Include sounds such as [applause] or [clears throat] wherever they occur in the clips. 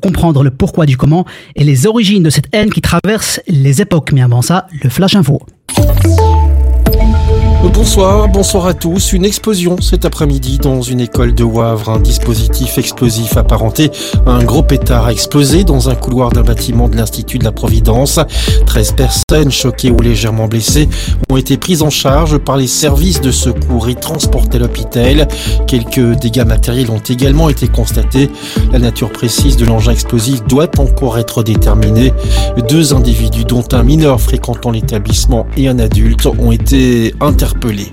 comprendre le pourquoi du comment et les origines de cette haine qui traverse les époques. Mais avant ça, le Flash Info. Bonsoir, bonsoir à tous. Une explosion cet après-midi dans une école de Wavre. Un dispositif explosif apparenté à un gros pétard a explosé dans un couloir d'un bâtiment de l'Institut de la Providence. 13 personnes choquées ou légèrement blessées ont été prises en charge par les services de secours et transportées à l'hôpital. Quelques dégâts matériels ont également été constatés. La nature précise de l'engin explosif doit encore être déterminée. Deux individus, dont un mineur fréquentant l'établissement et un adulte, ont été interpellés interpellé.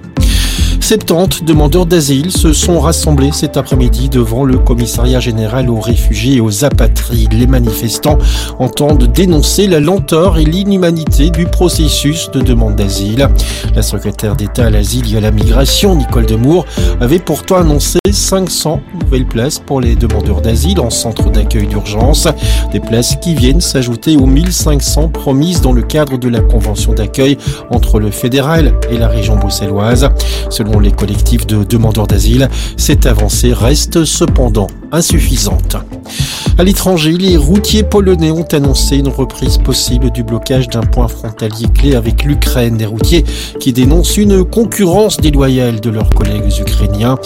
70 demandeurs d'asile se sont rassemblés cet après-midi devant le commissariat général aux réfugiés et aux apatrides. Les manifestants entendent dénoncer la lenteur et l'inhumanité du processus de demande d'asile. La secrétaire d'État à l'asile et à la migration, Nicole Demour, avait pourtant annoncé 500 nouvelles places pour les demandeurs d'asile en centre d'accueil d'urgence. Des places qui viennent s'ajouter aux 1500 promises dans le cadre de la convention d'accueil entre le fédéral et la région bruxelloise. Les collectifs de demandeurs d'asile, cette avancée reste cependant insuffisante. À l'étranger, les routiers polonais ont annoncé une reprise possible du blocage d'un point frontalier clé avec l'Ukraine. Des routiers qui dénoncent une concurrence déloyale de leurs collègues ukrainiens.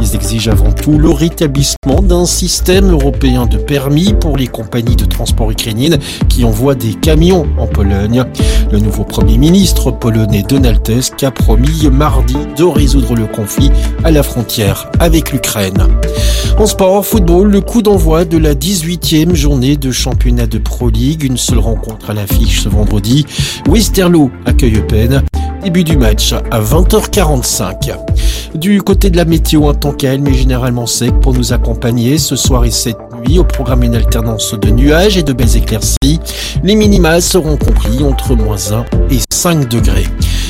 Ils exigent avant tout le rétablissement d'un système européen de permis pour les compagnies de transport ukrainiennes qui envoient des camions en Pologne. Le nouveau Premier ministre polonais Donald Tusk a promis mardi de résoudre le conflit à la frontière avec l'Ukraine. En sport, football, le coup d'envoi de la 18e journée de championnat de Pro League. Une seule rencontre à l'affiche ce vendredi. Westerlo accueille Eupen. Début du match à 20h45. Du côté de la météo, un temps calme et généralement sec pour nous accompagner ce soir et cette nuit. Au programme une alternance de nuages et de belles éclaircies. Les minima seront compris entre moins 1 et 5 degrés.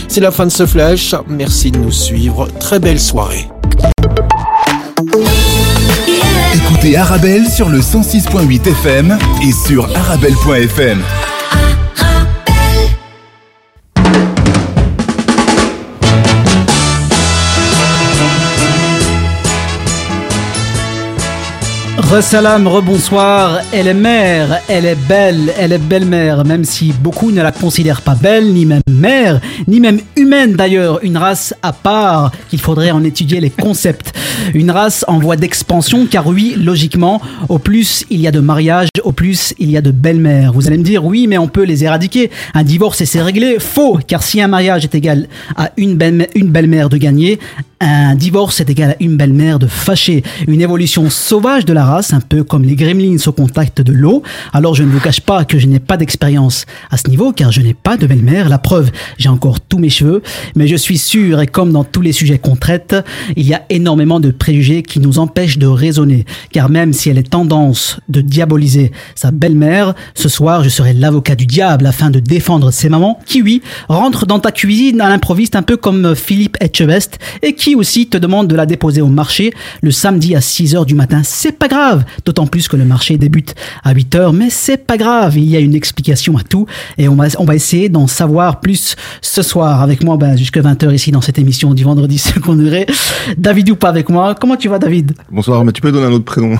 C'est la fin de ce flash. Merci de nous suivre. Très belle soirée. Écoutez Arabelle sur le 106.8 FM et sur arabelle.fm. Ressalam, rebonsoir. Elle est mère, elle est belle, elle est belle-mère, même si beaucoup ne la considèrent pas belle, ni même mère, ni même humaine d'ailleurs. Une race à part qu'il faudrait en étudier les concepts. Une race en voie d'expansion, car oui, logiquement, au plus il y a de mariages, au plus il y a de belles-mères. Vous allez me dire, oui, mais on peut les éradiquer. Un divorce et c'est réglé. Faux, car si un mariage est égal à une belle-mère de gagner, un divorce est égal à une belle-mère de fâcher. Une évolution sauvage de la race, un peu comme les gremlins au contact de l'eau. Alors je ne vous cache pas que je n'ai pas d'expérience à ce niveau, car je n'ai pas de belle-mère. La preuve, j'ai encore tous mes cheveux. Mais je suis sûr, et comme dans tous les sujets qu'on traite, il y a énormément de préjugés qui nous empêchent de raisonner. Car même si elle est tendance de diaboliser sa belle-mère, ce soir je serai l'avocat du diable afin de défendre ses mamans qui, oui, rentrent dans ta cuisine à l'improviste un peu comme Philippe Etchebest et qui aussi te demande de la déposer au marché le samedi à 6 heures du matin. C'est pas grave, d'autant plus que le marché débute à 8 heures, mais c'est pas grave, il y a une explication à tout et on va, on va essayer d'en savoir plus ce soir avec moi ben, jusqu'à 20 heures ici dans cette émission du vendredi [laughs] second degré. David ou pas avec moi. Comment tu vas David? Bonsoir, mais tu peux donner un autre prénom. [laughs]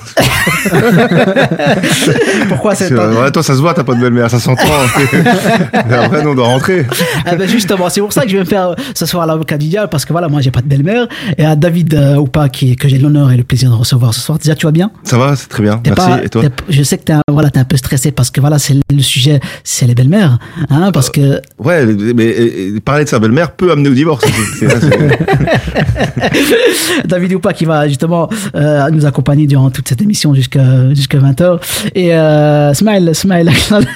Pourquoi c'est pas... ouais, Toi ça se voit, t'as pas de belle-mère, ça s'entend. après on doit rentrer. Ben justement, c'est pour ça que je vais me faire ce soir l'avocat du diable parce que voilà, moi j'ai pas de belle-mère et à David euh, ou pas qui, que j'ai l'honneur et le plaisir de recevoir ce soir. Déjà, tu vas bien? Ça va, c'est très bien. Merci. Pas, et toi? Je sais que t'es un, voilà, es un peu stressé parce que voilà, c'est le sujet, c'est les belles-mères, hein, parce que. Euh, ouais, mais parler de sa belle-mère peut amener au divorce. [laughs] David ou pas qui va justement euh, nous accompagner durant toute cette émission jusqu'à jusqu'à 20h et euh, Smile Smile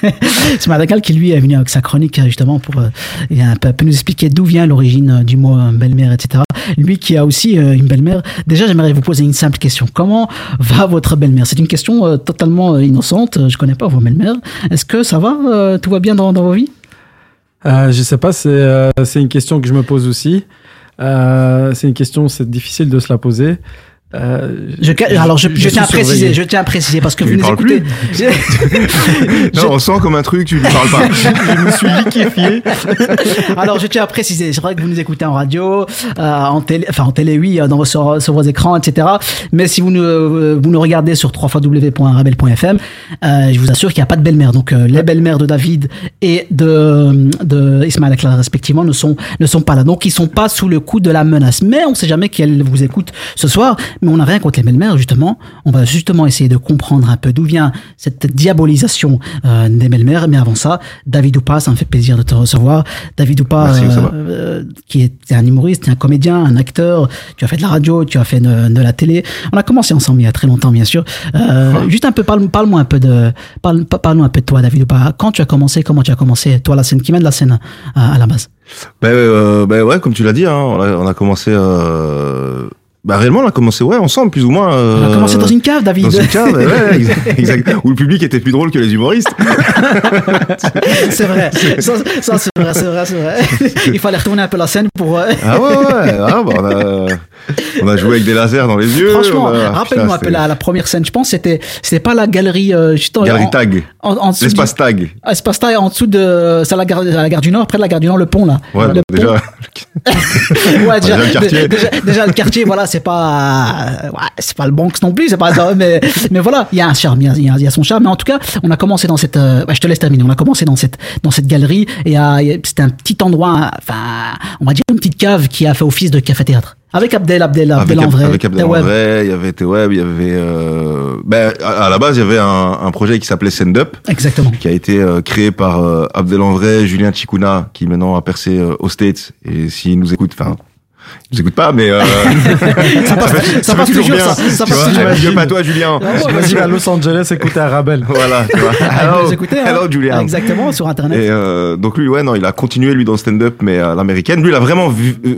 [laughs] Smile qui lui est venu avec sa chronique justement pour euh, un peu, nous expliquer d'où vient l'origine du mot belle-mère etc. Lui qui a aussi euh, une belle-mère. Déjà, j'aimerais vous poser une simple question. Comment va votre belle-mère? C'est une question euh, totalement euh, innocente. Je connais pas vos belles-mères. Est-ce que ça va Tout va bien dans, vos vies? Euh, Je sais pas. C'est une question que je me pose aussi. c'est une question, c'est difficile de se la poser. Euh, Je, alors je, je, je tiens à préciser, je tiens à préciser parce que Tu vous nous écoutez. [laughs] Non, on sent comme un truc, tu lui parles pas. je me suis liquéfié. [laughs] Alors, je tiens à préciser, c'est vrai que vous nous écoutez en radio, euh, en télé, enfin en télé, oui, euh, dans vos, sur, sur vos écrans, etc. Mais si vous nous, euh, vous nous regardez sur www.rebel.fm, euh, je vous assure qu'il n'y a pas de belle-mère. Donc, euh, les belles-mères de David et de, de Ismaël Aklar, respectivement, ne sont, ne sont pas là. Donc, ils sont pas sous le coup de la menace. Mais on ne sait jamais qu'elles vous écoutent ce soir. Mais on n'a rien contre les belles-mères, justement. On va justement essayer de comprendre un peu d'où vient cette diabolisation euh, des belles-mères. Mais avant ça, David Oupa, ça me fait plaisir de te recevoir. David Oupa, Merci, va. euh, qui est un humoriste, un comédien, un acteur. Tu as fait de la radio, tu as fait de, de la télé. On a commencé ensemble il y a très longtemps, bien sûr. Euh, Juste un peu, parle, parle-moi un peu de, parle, parle-nous un peu de toi, David Oupa. Quand tu as commencé, comment tu as commencé, toi, la scène, qui mène la scène à, à la base? Ben, euh, ben ouais, comme tu l'as dit, hein, on, a, on a commencé. Euh... Bah réellement, on a commencé ouais ensemble, plus ou moins. On euh, a commencé dans une cave, David. Dans une cave, ouais, [laughs] exact, exact. Où le public était plus drôle que les humoristes. [laughs] c'est vrai. Ça, ça, c'est vrai, c'est vrai, c'est vrai. Il fallait retourner un peu la scène pour. euh, Ah ouais, ouais. Ah, bah, on, a, on a joué avec des lasers dans les yeux. Franchement, a- rappelle-moi la, la première scène. Je pense c'était, c'était pas la galerie. Euh, juste Galerie en- Tag. Du- L'espace Tag. Espace taille en dessous de. À la gare, la gare du Nord, près de la gare du Nord, le pont là. Ouais, le donc pont. déjà. [laughs] ouais, déjà, déjà le quartier. déjà, déjà, le quartier, voilà, c'est pas, euh, ouais, c'est pas le Bronx non plus, c'est pas, mais, mais voilà, il y a un charme, il y a, y son charme. Mais en tout cas, on a commencé dans cette, euh, je te laisse terminer. On a commencé dans cette, dans cette galerie et euh, c'était un petit endroit, enfin, on va dire une petite cave qui a fait office de café-théâtre. Avec Abdel, Abdel, Abdel Avec, en vrai. avec Abdel ouais. André, il y avait T-Web, il y avait. Euh... Ben, à, à la base, il y avait un, un projet qui s'appelait Send Up, Exactement. qui a été euh, créé par euh, Abdel André, Julien Chikuna, qui maintenant a percé euh, aux States. Et s'il nous écoute, enfin, il nous écoute pas, mais. Euh... [laughs] Ça passe, ça passe toujours, ça. Ça tu passe toujours. Julien. J'imagine à Los Angeles écouter Arabelle. [laughs] Voilà, tu vois. [laughs] Hello, hein. hello, Julien. Exactement, sur Internet. Et euh, donc lui, ouais, non, il a continué lui dans le stand-up, mais à l'américaine. Lui, il a vraiment vu, euh,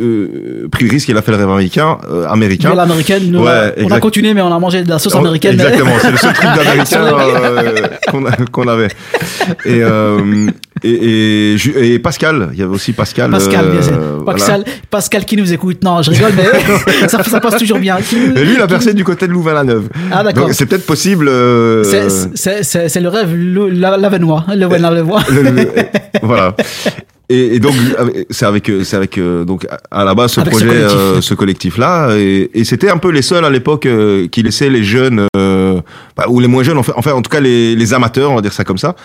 euh, pris le risque. Il a fait le rêve américain, euh, américain. Mais l'américaine, nous, Ouais, on a- on a exact. continué, mais on a mangé de la sauce américaine. Exactement, c'est le seul truc d'américain euh, qu'on a- qu'on avait. Et, euh, et, et, Ju- et Pascal, il y avait aussi Pascal. Pascal, bien sûr. euh, voilà. Pascal, Pascal qui nous écoute. Non, je rigole, mais [laughs] ça, ça passe toujours bien. Qui nous- Et lui, il a qui percé nous- du côté de Louvain-la-Neuve. Ah, d'accord. C'est peut-être possible. euh, C'est- le rêve, la- l'avenois. Le la, la, le- le- voilà. [laughs] Et, et donc [laughs] c'est avec c'est avec euh, donc à la base ce Avec ce projet collectif. euh, ce collectif là et, et c'était un peu les seuls à l'époque euh, qui laissaient les jeunes euh, bah, ou les moins jeunes enfin, enfin en tout cas les, les amateurs on va dire ça comme ça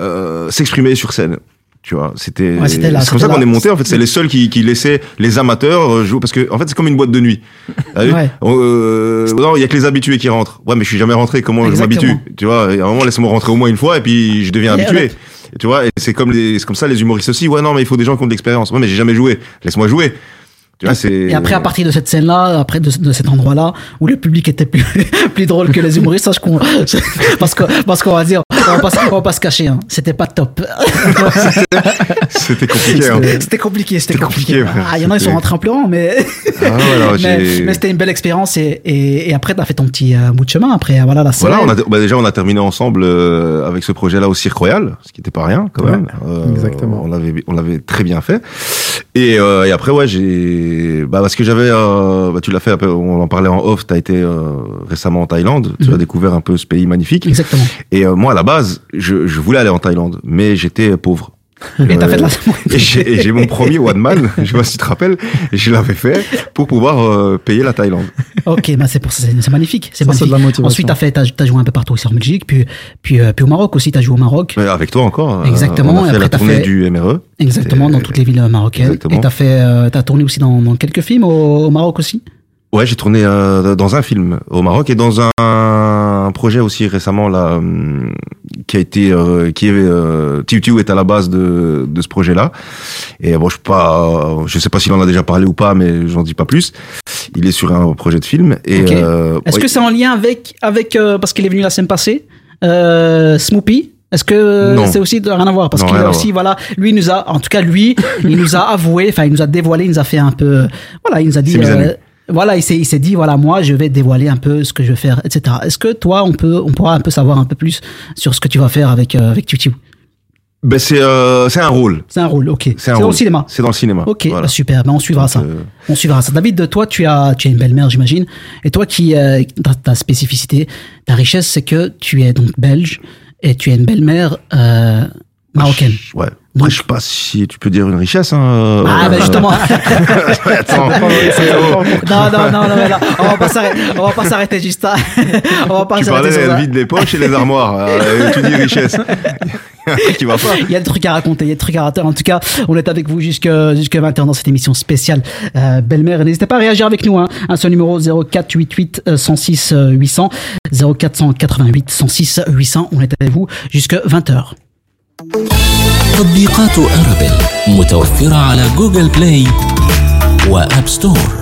euh, s'exprimer sur scène. Tu vois c'était Ouais, c'est comme ça qu'on est monté en fait. C'est les seuls qui, qui laissaient les amateurs euh, jouer parce que en fait c'est comme une boîte de nuit. [laughs] Ouais. Euh, non il y a que les habitués qui rentrent. Ouais mais je suis jamais rentré comment Exactement. je m'habitue tu vois à un moment laisse-moi rentrer au moins une fois et puis je deviens Et habitué tu vois, et c'est comme les, comme ça les humoristes aussi. Ouais, non, mais il faut des gens qui ont de l'expérience. Ouais, mais j'ai jamais joué. Laisse-moi jouer. Tu vois, c'est. Et après, à partir de cette scène-là, après de, de cet endroit-là, où le public était plus, [laughs] plus drôle que les humoristes, sache qu'on, [laughs] parce que, parce qu'on va dire, on va pas, se- on va pas se cacher, hein, c'était pas top. C'était [laughs] compliqué. Hein. C'était compliqué, c'était C'était compliqué. compliqué, Ah, il y en a, ils sont rentrés en pleurant, mais, Ah, voilà, mais, c'était une belle expérience et, et, et après, t'as fait ton petit euh, bout de chemin après, voilà, la scène. Voilà, on a, bah déjà on a terminé ensemble euh, avec ce projet-là au Cirque Royal, ce qui n'était pas rien quand Ouais, même. Euh, exactement. On l'avait, on l'avait très bien fait. Et, euh, et après ouais, j'ai, bah parce que j'avais, euh, bah, tu l'as fait, un peu, on en parlait en off. T'as été euh, récemment en Thaïlande, tu Mhm. as découvert un peu ce pays magnifique. Exactement. Et euh, moi à la base, je, je voulais aller en Thaïlande, mais j'étais pauvre. [laughs] Et t'as Euh, fait de la Et j'ai et mon premier [laughs] one man, je sais pas si tu te rappelles, et je l'avais fait pour pouvoir euh, payer la Thaïlande. Ok, bah c'est pour magnifique, c'est magnifique. de la. Ensuite, t'as fait, t'as joué un peu partout aussi en Belgique, puis, puis, euh, puis au Maroc aussi, t'as joué au Maroc. Mais avec toi encore. euh, Exactement, On a et fait après, la tournée fait- du MRE. Exactement, dans toutes les villes marocaines. Exactement. Et t'as fait, euh, t'as tourné aussi dans, dans quelques films au, au Maroc aussi? Ouais, j'ai tourné euh, dans un film au Maroc et dans un, un projet aussi récemment là hum, qui a été euh, qui est euh, Tiu est à la base de de ce projet-là. Et bon, je sais pas je sais pas s'il en a déjà parlé ou pas mais j'en dis pas plus. Il est sur un projet de film et Ok. euh, Est-ce ouais, que c'est en lien avec, avec euh, parce qu'il est venu la semaine passée, euh, Smoopy? Est-ce que c'est aussi de rien à voir? Parce qu'il a aussi voilà lui nous a en tout cas lui il nous a avoué enfin il nous a dévoilé il nous a fait un peu voilà il nous a dit. Voilà il s'est il s'est dit voilà moi je vais dévoiler un peu ce que je vais faire etc est-ce que toi on peut on pourra un peu savoir un peu plus sur ce que tu vas faire avec euh, avec Tutu Ben c'est euh, c'est un rôle. C'est un rôle, ok. C'est au rôle. cinéma. C'est dans le cinéma. Ok, Voilà. bah, super. Ben, on suivra Donc, ça. euh, On suivra ça. David, toi, tu as, tu as une belle-mère, j'imagine. Et toi, qui, euh, ta, ta spécificité, ta richesse, c'est que tu es donc belge et tu as une belle-mère euh, marocaine. Ouais. Donc- Après, je sais pas si tu peux dire une richesse. Hein. Ah, euh, ben justement. [laughs] Attends. non, non, non, non, mais là, on va pas s'arrêter, on va pas s'arrêter juste là. [laughs] on va pas Tu s'arrêter parlais sur vide les poches et les armoires. Euh, tu dis richesse. [laughs] qui va pas. Il y a des trucs à raconter, il y a des trucs à raconter. En tout cas, on est avec vous jusque, jusque 20h dans cette émission spéciale euh, Belle-Mère. N'hésitez pas à réagir avec nous. Hein. Un seul numéro 0488 euh, 106 euh, 800 0488 106 800. On est avec vous jusque 20h. تطبيقات أرابيل متوفرة على جوجل بلاي وآب ستور.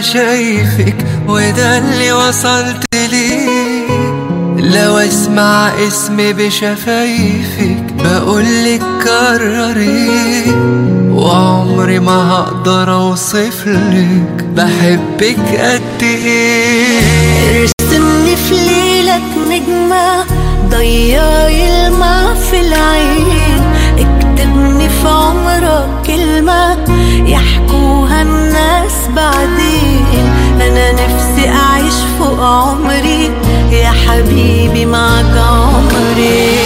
شايفك وده اللي وصلت ليه. لو اسمع اسمي بشفايفك بقولك كرري وعمري ما هقدر اوصفلك بحبك قد إيه. ارسمني في ليلك نجمة ضيعي الماء في العين. اكتبني في عمرك كلمة يحكوها الناس بعدين. أنا نفسي أعيش فوق عمري يا حبيبي معك عمري.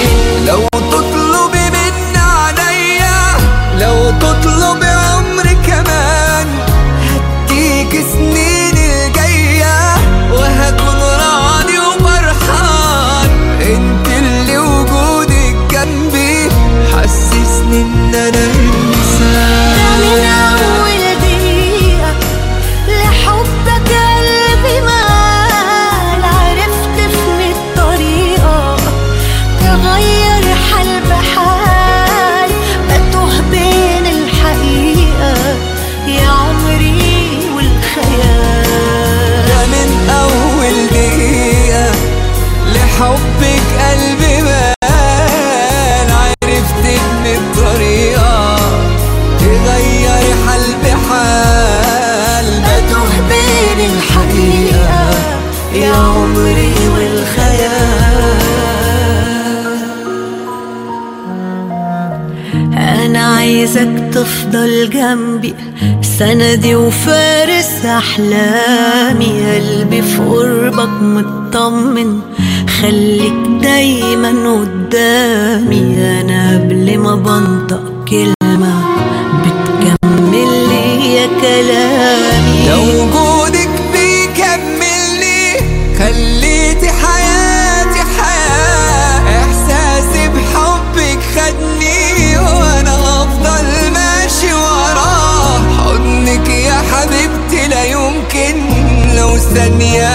لو تطلبي من عليا لو تطلبي عمري كمان هديك سنين na تفضل جنبي. سندي وفارس أحلامي. قلبي في قربك مطمن. خليك دايما قدامي. أنا قبل ما بنطق and me end.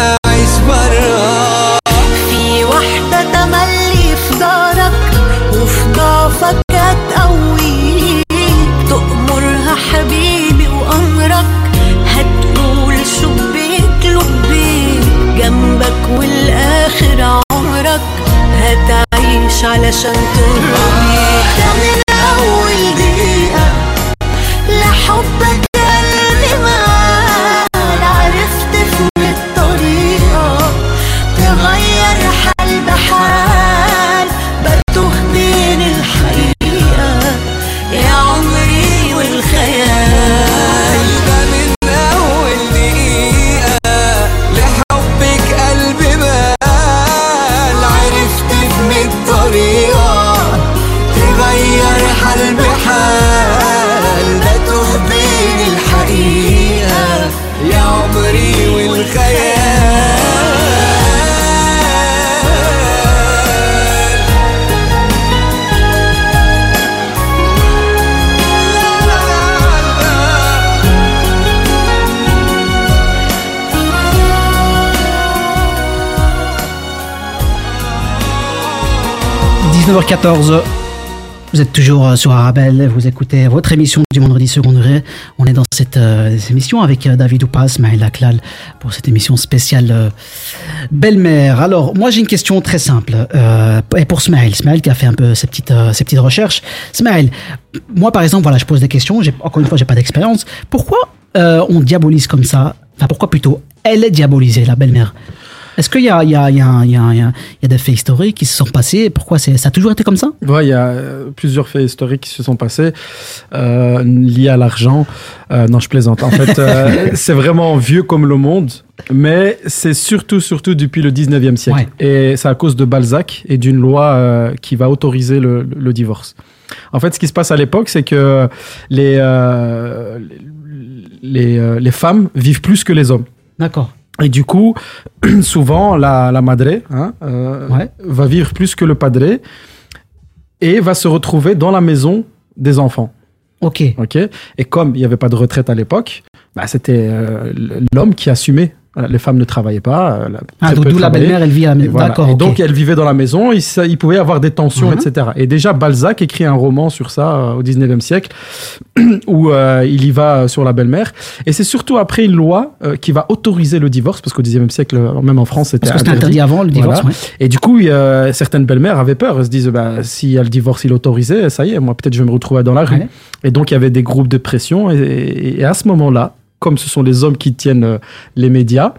19h14. Vous êtes toujours euh, sur Arabelle, vous écoutez votre émission du vendredi second degré. On est dans cette euh, émission avec euh, David Oupas, Maël Laklal, pour cette émission spéciale belle-mère. Alors, moi j'ai une question très simple, et pour Smaël, Smaël qui a fait un peu ses petites, ses petites recherches. Smaël, moi par exemple, voilà, je pose des questions, encore une fois, j'ai pas d'expérience. Pourquoi on diabolise comme ça? Enfin, pourquoi plutôt elle est diabolisée, la belle-mère? Est-ce qu'il y a, il y, a, il y, a, il y, a, il y a- il y a des faits historiques qui se sont passés? Pourquoi ça a toujours été comme ça? Ouais, il y a euh, plusieurs faits historiques qui se sont passés euh, liés à l'argent. Euh, non, je plaisante. En fait, euh, [laughs] c'est vraiment vieux comme le monde, mais c'est surtout, surtout depuis le 19e siècle. Et c'est à cause de Balzac et d'une loi qui va autoriser le, le divorce. En fait, ce qui se passe à l'époque, c'est que les, les, les femmes vivent plus que les hommes. D'accord. Et du coup, [clears throat] souvent, la, la madre hein, euh, va vivre plus que le padre et va se retrouver dans la maison des enfants. Ok. Ok. Et comme il n'y avait pas de retraite à l'époque, bah, c'était euh, l'homme qui assumait. Les femmes ne travaillaient pas. euh, Ah, très d'où la belle-mère, elle vit à la maison. voilà. Donc, elle vivait dans la maison, il, pouvait y avoir des tensions, Mhm. etc. Et déjà, Balzac écrit un roman sur ça euh, au 19e siècle, [clears throat] où euh, il y va sur la belle-mère. Et c'est surtout après une loi euh, qui va autoriser le divorce, parce qu'au 19e siècle, même en France, c'était c'était interdit avant, le divorce, ouais. Et du coup, y a- certaines belles-mères avaient peur. Elles se disent, bah, si le divorce il est autorisé, ça y est, moi peut-être je vais me retrouver dans la rue. Ouais. Et donc, il y avait des groupes de pression. Et, et- et à ce moment-là, comme ce sont les hommes qui tiennent euh, les médias,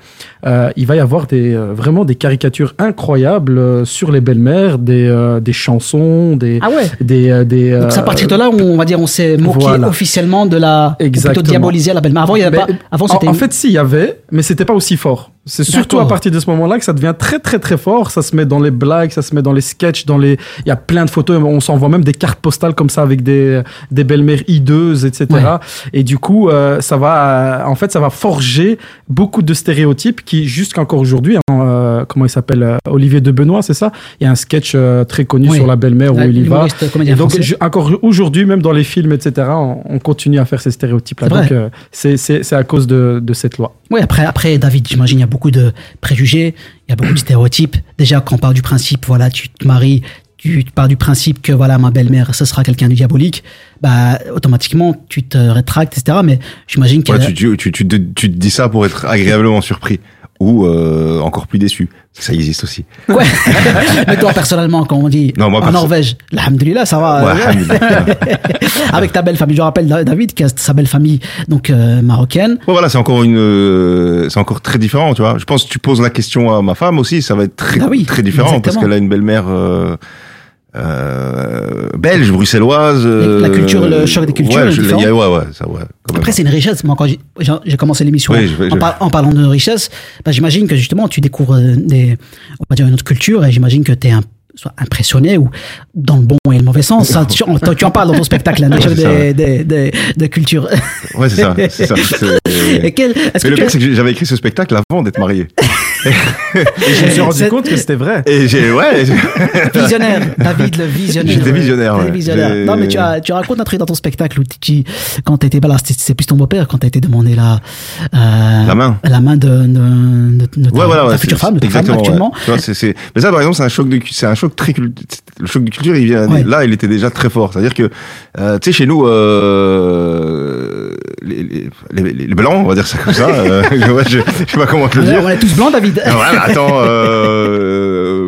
euh, il va y avoir des, euh, vraiment des caricatures incroyables euh, sur les belles-mères, des, euh, des chansons, des... Ah ouais des, des Donc, à partir de là où on va dire on s'est moqué voilà. officiellement de la. ou Plutôt Exactement. diaboliser la belle-mère. Avant, il y avait Mais, pas. Avant, en- c'était. En, fait, si, il y avait, mais c'était pas aussi fort. C'est surtout à partir de ce moment-là que ça devient très, très, très fort. Ça se met dans les blagues, ça se met dans les sketchs, dans les. Il y a plein de photos. On s'envoie même des cartes postales comme ça avec des, des belles-mères hideuses, etc. Ouais. Et du coup, euh, ça va, en fait, ça va forger beaucoup de stéréotypes qui, jusqu'encore aujourd'hui, hein, euh, comment il s'appelle, euh, Olivier de Benoît, c'est ça? Il y a un sketch euh, très connu Oui. sur la belle-mère où il y va. Et donc, je- encore aujourd'hui, même dans les films, etc., on, on continue à faire ces stéréotypes-là. Donc, euh, c'est c'est- c'est à cause de, de cette loi. Oui, après, après, David, j'imagine, il y a beaucoup de préjugés, il y a beaucoup de stéréotypes. Déjà, quand on part du principe, voilà, tu te maries, tu pars du principe que, voilà, ma belle-mère, ce sera quelqu'un de diabolique, bah, automatiquement, tu te rétractes, etc. Mais j'imagine y Ouais, tu, tu, tu, tu te dis ça pour être agréablement surpris ou euh, encore plus déçu. Ça existe aussi. Ouais. [laughs] Mais toi, personnellement, quand on dit Non, moi, en Norvège, alhamdoulilah, ça va. Ouais, euh. [laughs] Avec ta belle famille. Je rappelle Da- David qui a sa belle famille, donc euh, marocaine. Ouais, voilà, c'est encore une, euh, c'est encore très différent, tu vois. Je pense que tu poses la question à ma femme aussi, ça va être très, Ah oui, très différent parce qu'elle a une belle-mère euh, belge, bruxelloise. La euh, culture, le choc des cultures Ouais, je- y a- ouais, ouais, ça, ouais. Après, c'est une richesse. Moi, quand j'ai- commencé l'émission Oui, en, je- par- en parlant de richesse, bah, j'imagine que justement, tu découvres euh, des, on va dire une autre culture et j'imagine que tu es soit impressionné ou dans le bon et le mauvais sens. Ça, tu, en, tu en parles dans ton spectacle, hein, Ouais, des, ouais. des, des, des cultures. Ouais, c'est ça, c'est ça. [laughs] c'est- Et quel- est-ce Mais que le pire, c'est que j'avais écrit ce spectacle avant d'être marié. Et je me suis [laughs] rendu C'est- compte que c'était vrai. Et j'ai, ouais, Visionnaire, David le visionnaire. J'étais visionnaire, ouais. visionnaire. J'ai- Non, mais tu, as, tu racontes un truc dans ton spectacle où tu, quand tu étais, bah là, c'est plus ton beau-père, quand tu été demandé la, euh, La main. la main de, de, de, de ta, Ouais, voilà, ta ouais, future femme, de ta femme actuellement. Tu vois, c'est, c'est, mais ça, par exemple, c'est un choc de, c'est un choc très, cul- le choc de culture, il vient, Ouais. là, il était déjà très fort. C'est-à-dire que, euh, tu sais, chez nous, euh, les, les, les, les blancs, on va dire ça comme ça, [laughs] euh, je, je sais pas comment te le dire. on est tous blancs, David. Voilà, attends,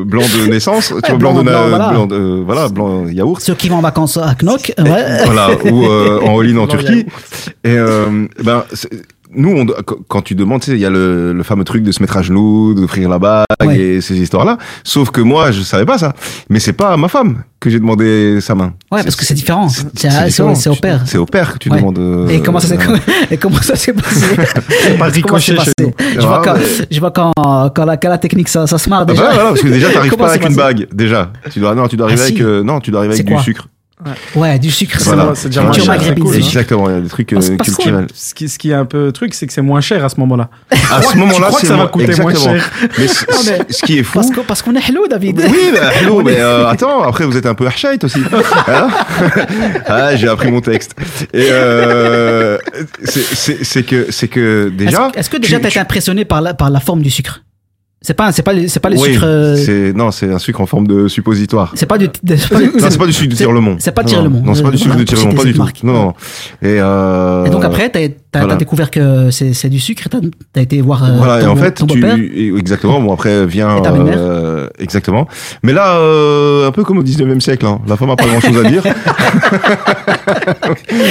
blanc de naissance, tu vois, blanc, blanc, de, blanc, voilà. blanc de, voilà, blanc yaourt. Ceux qui vont en vacances à Knock, ouais. voilà, ou en [laughs] all-in en Turquie. Et ben, c'est- nous, on, qu- quand tu demandes, tu sais, il y a le, le fameux truc de se mettre à genoux, d'offrir la bague Ouais. et ces histoires-là. Sauf que moi, je savais pas ça. Mais c'est pas à ma femme que j'ai demandé sa main. Ouais, parce que c'est différent. C'est au père. C'est au père que tu Ouais. demandes. euh, Et comment ça s'est euh, [laughs] et comment ça s'est passé? [laughs] Pas Comment ça s'est ricochet chez passé nous. Je vois Ah, quand, ouais. je vois quand, quand, la, quand la technique ça, ça se marre Ah déjà. bah voilà, parce que déjà [laughs] t'arrives pas avec une bague. Déjà, tu dois non, tu dois arriver Ah, si. avec euh, non, tu dois arriver avec du sucre. Ouais, du sucre, c'est Voilà. bon. c'est déjà Culture moins cher, maghrébine. c'est cool, hein. Exactement, il y a des trucs euh, parce qu'on- culturels. Ce qui, ce qui est un peu truc, c'est que c'est moins cher à ce moment-là. [laughs] À ce moment-là, crois que c'est ça va moins- coûter moins cher [laughs] Mais ce qui est fou, Parce que- parce qu'on est hello, David. Oui, bah, [laughs] hello, mais euh, attends, après vous êtes un peu archite aussi. Hein ah, j'ai appris mon texte. Et euh, c'est- c'est c'est que c'est que déjà. Est-ce est-ce que déjà tu- tu as été impressionné par la, par la forme du sucre? C'est pas, c'est pas, c'est pas les Oui, sucres. euh, c'est non, c'est un sucre en forme de suppositoire. C'est pas du. c'est pas du- Non, c'est pas du sucre de tire-le-monde. C'est pas Non, le monde. Non, c'est pas du sucre de tire-le-monde, pas du tout. Non, non. Et, euh, Et donc après, t'as, t'as, voilà. découvert que c'est, du sucre. et T'as, été voir. euh, Voilà, et ton en beau- fait, ton tu, beau-père. et- exactement, bon, après vient, Et euh, exactement. Mais là, euh, un peu comme au 19e siècle, hein, la femme a pas grand chose à dire. [laughs]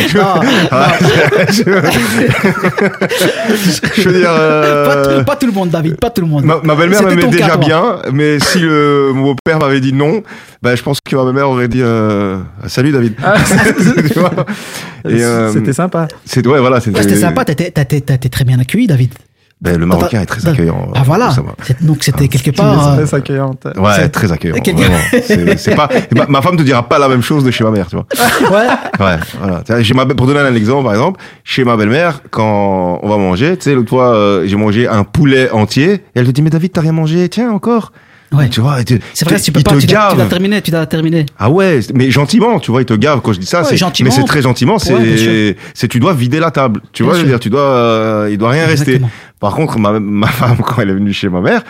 Je- Non, Ah, [laughs] je, je veux dire, euh, Pas, tout, pas tout le monde, David. Pas tout le monde. ma, ma belle-mère m'aimait déjà toi. bien, mais si le, mon père m'avait dit non, ben, je pense que ma belle-mère aurait dit euh, salut David. [laughs] Et, euh, C'était sympa. c'est ouais, voilà, c'était c'était sympa. Été très bien accueilli, David. Ben, le Marocain est très accueillant. Ah voilà. donc c'était quelque Tu part. euh, très accueillante. Ouais, très accueillant. Quel- vraiment. C'est c'est pas. Ma, ma femme te dira pas la même chose de chez ma mère, tu vois. [laughs] ouais. Ouais, voilà. J'ai ma, pour donner un exemple, par exemple, chez ma belle-mère, quand on va manger, tu sais, l'autre fois, euh, j'ai mangé un poulet entier, et elle te dit, mais David, t'as rien mangé, tiens, encore. Ouais. Tu vois, C'est vrai, tu- peux pas. te Tu l'as, terminé. Tu l'as terminé. Ah ouais, mais gentiment, tu vois, il te gave quand je dis ça. Ouais, mais c'est très gentiment, c'est, Ouais, c'est tu dois vider la table. Tu Bien vois, je veux dire, tu dois, euh, il doit rien rester. Par contre, ma, ma [laughs] femme, quand elle est venue chez ma mère,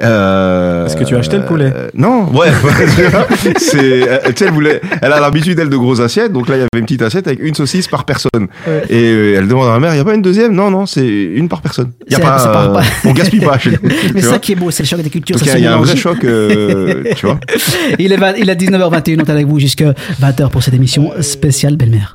euh, Est-ce que tu as acheté le poulet euh, Non, ouais. [laughs] c'est, euh, tu sais, elle voulait, elle a l'habitude elle de grosses assiettes, donc là il y avait une petite assiette avec une saucisse par personne. Ouais. Et euh, elle demande à ma mère, il y a pas une deuxième? Non, non, c'est une par personne. Il y a pas, ça part pas. euh, on gaspille pas. chez [laughs] nous, Mais vois. ça qui est beau, c'est le choc des cultures. Il y a, un vrai choc, euh, tu vois. Il est, 20 il est 19h21, on est avec vous jusqu'à 20h pour cette émission spéciale belle-mère.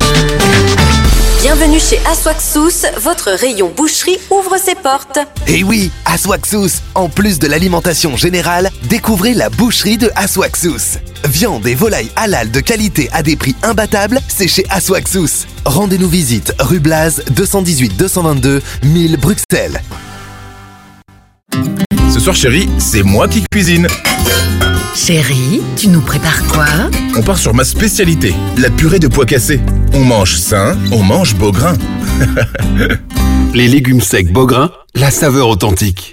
Bienvenue chez Aswaxous, votre rayon boucherie ouvre ses portes. Et Eh oui, Aswaxous, en plus de l'alimentation générale, découvrez la boucherie de Aswaxous. Viande et volaille halal de qualité à des prix imbattables, c'est chez Aswaxous. Rendez-nous visite rue Blaz 218 222 1000 Bruxelles. Ce soir, chérie, c'est moi qui cuisine. Chérie, tu nous prépares quoi On part sur ma spécialité, la purée de pois cassés. On mange sain, on mange beau grain. [laughs] Les légumes secs Beaugrain, la saveur authentique.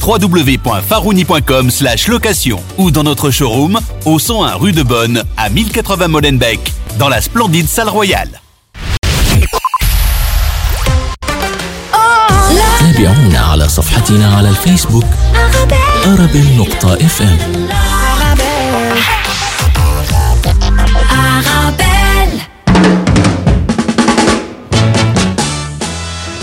www.farouni.com location ou dans notre showroom au 101 rue de Bonne à 1080 Molenbeek dans la splendide salle royale. تابعونا على صفحتنا على الفيسبوك أرابيل نقطة اف ام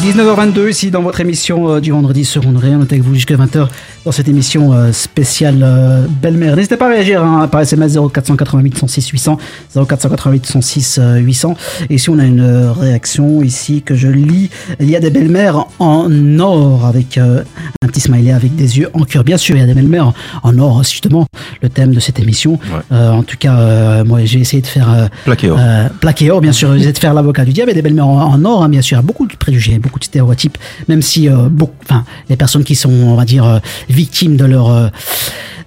19h22 ici dans votre émission euh, du vendredi sur Ondré. On est avec vous jusqu'à 20h dans cette émission euh, spéciale euh, belle-mère. N'hésitez pas à réagir hein, par SMS 0488 106 800 0488 106 euh, 800. Et ici on a une euh, réaction ici que je lis. Il y a des belles-mères en or avec euh, un petit smiley avec des yeux en cœur. Bien sûr, il y a des belles-mères en or, justement le thème de cette émission. Euh, en tout cas, euh, moi j'ai essayé de faire Plaqué or. plaqué or, bien sûr, j'ai essayé de faire l'avocat du diable et des belles-mères en, en or, hein, bien sûr. Beaucoup de préjugés, beaucoup de stéréotypes, même si beaucoup, les personnes qui sont, on va dire, victimes de leur euh,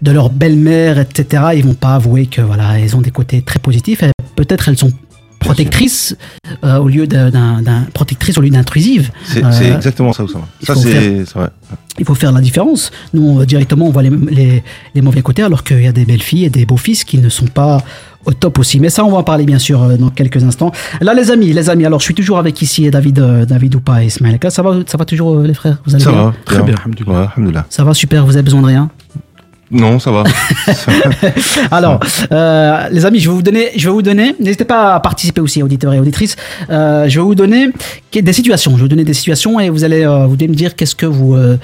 de leur belle-mère, etc., ils vont pas avouer que voilà, elles ont des côtés très positifs. Peut-être elles sont protectrices euh, au lieu d'un, protectrices au lieu d'intrusives. C'est Euh, c'est exactement ça, Oussama. Ça, c'est faire- c'est vrai. il faut faire la différence. Nous, on, directement, on voit les, les, les mauvais côtés, alors qu'il y a des belles filles et des beaux fils qui ne sont pas au top aussi. Mais ça, on va en parler bien sûr euh, dans quelques instants. Là, les amis, les amis. Alors, je suis toujours avec ici David, euh, David Oupa et Ismaël. Ça va, ça va toujours, euh, les frères? Vous allez Ça bien? va. Très bien, Ouais, alhamdoulilah. Ça va super. Vous avez besoin de rien? Non, [laughs] ça va. Alors, euh, les amis, je vais vous donner, je vais vous donner. N'hésitez pas à participer aussi, auditeurs et auditrices. Euh, je vais vous donner des situations. Je vais vous donner des situations et vous allez, euh, vous devez me dire qu'est-ce que vous, euh,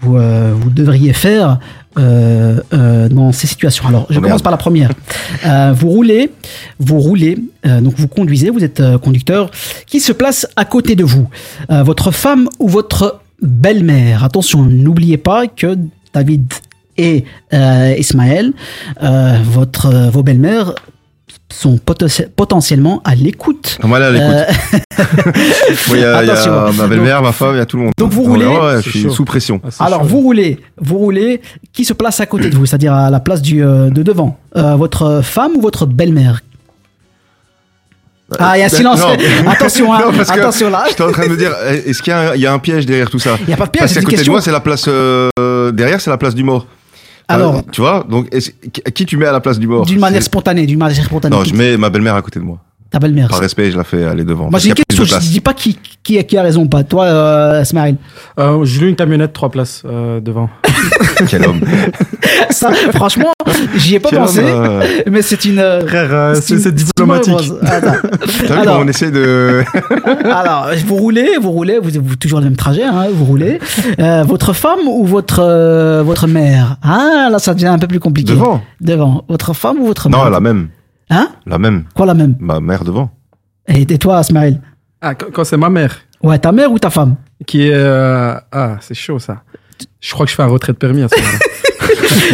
vous, euh, vous devriez faire dans ces situations. Alors, je Oh, commence par la première. [laughs] Euh, vous roulez, vous roulez, euh, donc vous conduisez, vous êtes euh, conducteur. Qui se place à côté de vous Euh, Votre femme ou votre belle-mère Attention, n'oubliez pas que David et euh, Ismaël, euh, votre, euh, vos belles-mères sont poten- potentiellement à l'écoute. Moi, là, à l'écoute. Euh, [laughs] Il y a, y a ma belle-mère, ma femme, il y a tout le monde. Donc, vous Ouais, roulez ouais, je suis chaud. sous pression. Alors vous roulez, vous roulez. Qui se place à côté de vous, c'est-à-dire à la place du euh, de devant? Euh, Votre femme ou votre belle-mère? Ah, il y a un Ben, silence. non. [laughs] Attention, hein, [laughs] Non, parce que attention là. J'étais en train de me dire, est-ce qu'il y, a un- il y a un piège derrière tout ça? Il y a pas de piège, Parce c'est qu'à côté question. de moi, c'est la place. euh, derrière, c'est la place du mort. Alors- Euh, tu vois, donc qui tu mets à la place du mort D'une manière spontanée, d'une manière spontanée. Non, je mets ma belle-mère à côté de moi. Ta belle-mère. Par respect, je la fais aller devant. Moi j'ai une a question, je dis pas qui, qui, qui a raison ou pas. Toi, euh. Euh, J'ai lu une camionnette, trois places euh, devant. [laughs] Quel homme. [laughs] Ça, franchement, j'y ai pas pensé, euh, mais c'est une. euh, Frère, c'est c'est diplomatique. [laughs] T'as vu Alors- comment on essaie de. [laughs] Alors, vous roulez, vous roulez, vous avez toujours le même trajet, hein, vous roulez. Euh, votre femme ou votre euh, votre mère? Ah, là, ça devient un peu plus compliqué. Devant. Devant. Votre femme ou votre mère? Non, la même. Hein? La même. Quoi la même? Ma mère devant. et, et toi, Smaïl Ah, quand, quand c'est ma mère Ouais, ta mère ou ta femme? Qui est. euh, Ah, c'est chaud ça. Je crois que je fais un retrait de permis à ce moment-là. [laughs]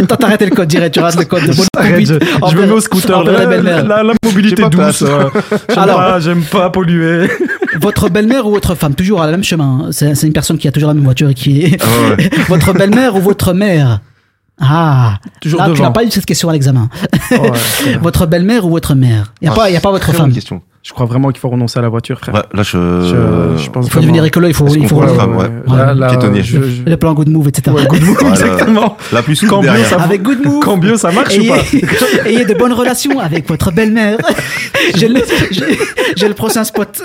Toi, t'arrêtes le code direct, tu rates le code de Arrête, je, je me mets au scooter. La, la belle-mère. la- la mobilité douce. euh, J'aime Alors- pas, j'aime pas polluer. Votre belle-mère ou votre femme Toujours à la même chemin. hein. C'est une personne qui a toujours la même voiture et qui est. Ah ouais. [laughs] votre belle-mère ou votre mère? Ah Toujours Là, tu devant. n'as pas eu cette question à l'examen. Ouais, vrai. [laughs] votre belle-mère ou votre mère? Il n'y a, Ah, pas- y a pas votre femme. question. Je crois vraiment qu'il faut renoncer à la voiture, frère. Ouais, là, je. Je, je pense Il faut devenir écolo, il faut. Il faut voit la ouais, femme, ouais. Là, là, Piétonnier. je- je- Le plan Good Move, etc. Ouais, good move, exactement. La plus souple Quand bio, derrière. ça Avec Good Move. Quand bio, ça marche ou ayez, pas? [laughs] ayez de bonnes relations avec votre belle-mère. [laughs] J'ai le, le prochain spot.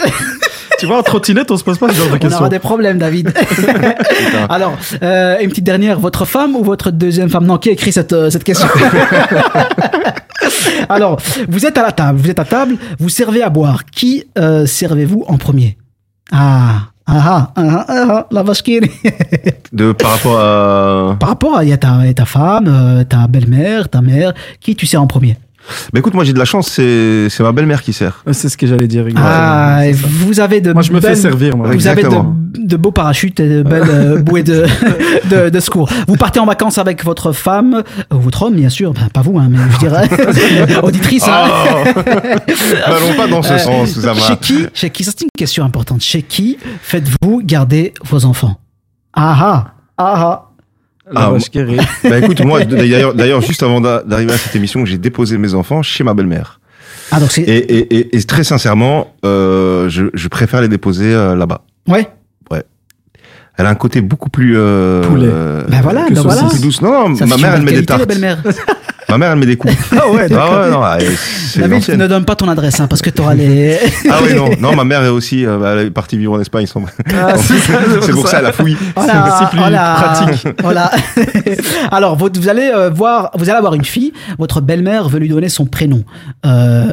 Tu vois, en trottinette, on se pose pas ce genre de On questions. aura des problèmes, David. [laughs] Alors, euh, une petite dernière. Votre femme ou votre deuxième femme? Non, qui a écrit cette, euh, cette question? [laughs] Alors, vous êtes à la table. Vous êtes à table. Vous servez à boire. Qui euh, servez-vous en premier? Ah, ah, ah, ah, ah, la vache qui est- De, par rapport à. Par rapport à il y a ta, femme, euh, ta belle-mère, ta mère. Qui tu sers en premier? Mais écoute, moi j'ai de la chance, c'est c'est ma belle-mère qui sert. C'est ce que j'allais dire. Ah, vous avez de Moi, je me fais belles- servir, moi. Vous avez Exactement. de, de beaux parachutes et de belles euh, [laughs] bouées de, de, de secours. Vous partez en vacances avec votre femme, euh, votre homme, bien sûr, Enfin, pas vous, hein, mais je dirais [laughs] auditrice. hein. Oh N'allons pas dans ce Euh, sens, Oussama. Chez qui, chez qui, ça c'est une question importante. Chez qui faites-vous garder vos enfants? Ah ah, ah ah. La Ah, vache. [laughs] Bah écoute, moi d'ailleurs, d'ailleurs juste avant d'a- d'arriver à cette émission, j'ai déposé mes enfants chez ma belle-mère. Ah donc c'est, Et, et, et, et très sincèrement, euh, je, je préfère les déposer euh, là-bas. ouais. Elle a un côté beaucoup plus. Euh, Poulet. euh, Ben voilà, que ben saucisse, voilà. plus douce. Non, non, ma mère, elle met des tartes. [laughs] Ma mère, elle met des coups. [laughs] Ah ouais, ah ouais, non, c'est David, l'ancienne. ne donne pas ton adresse, hein, parce que t'auras les. [laughs] Ah oui, non, [laughs] non, ma mère est aussi, euh, elle est partie vivre en Espagne. sans- Ah, c'est pour ça, elle a fouillé. Voilà, C'est plus voilà, pratique. Voilà. Alors, vous, vous allez euh, voir, vous allez avoir une fille. Votre belle-mère veut lui donner son prénom. Euh,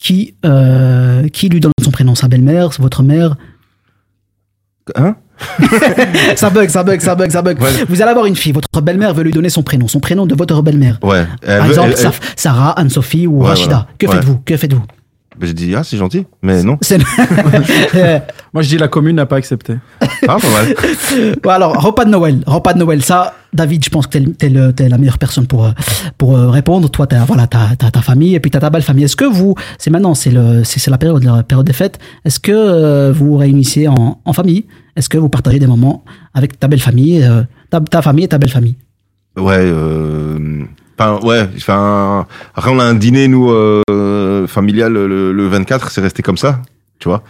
qui, euh, qui lui donne son prénom? Sa belle-mère, votre mère? Hein? [laughs] Ça bug, ça bug, ça bug, ça bug. Ouais. Vous allez avoir une fille. Votre belle-mère veut lui donner son prénom, son prénom de votre belle-mère. Ouais. Elle Par veut- exemple, elle- Sarah, Anne-Sophie ou Ouais, Rachida. voilà. Que Ouais. faites-vous Que faites-vous bah, j'ai dit, ah, c'est gentil, mais non. C'est- Euh, [laughs] Moi, je dis la commune n'a pas accepté. Ah, pas mal. [laughs] Bon, alors, repas de Noël. Repas de Noël, ça, David, je pense que t'es, le- t'es, le- t'es la meilleure personne pour, euh, pour euh, répondre. Toi, t'as, voilà, t'as, t'as ta famille et puis t'as ta belle famille. Est-ce que vous, c'est maintenant, c'est, le, c'est, c'est la période, la période des fêtes. Est-ce que euh, vous vous réunissez en, en famille? Est-ce que vous partagez des moments avec ta belle famille, euh, ta, famille et ta belle famille? Ouais, euh, ouais, enfin, après on a un dîner, nous, euh, familial, le, le 24, c'est resté comme ça, tu vois.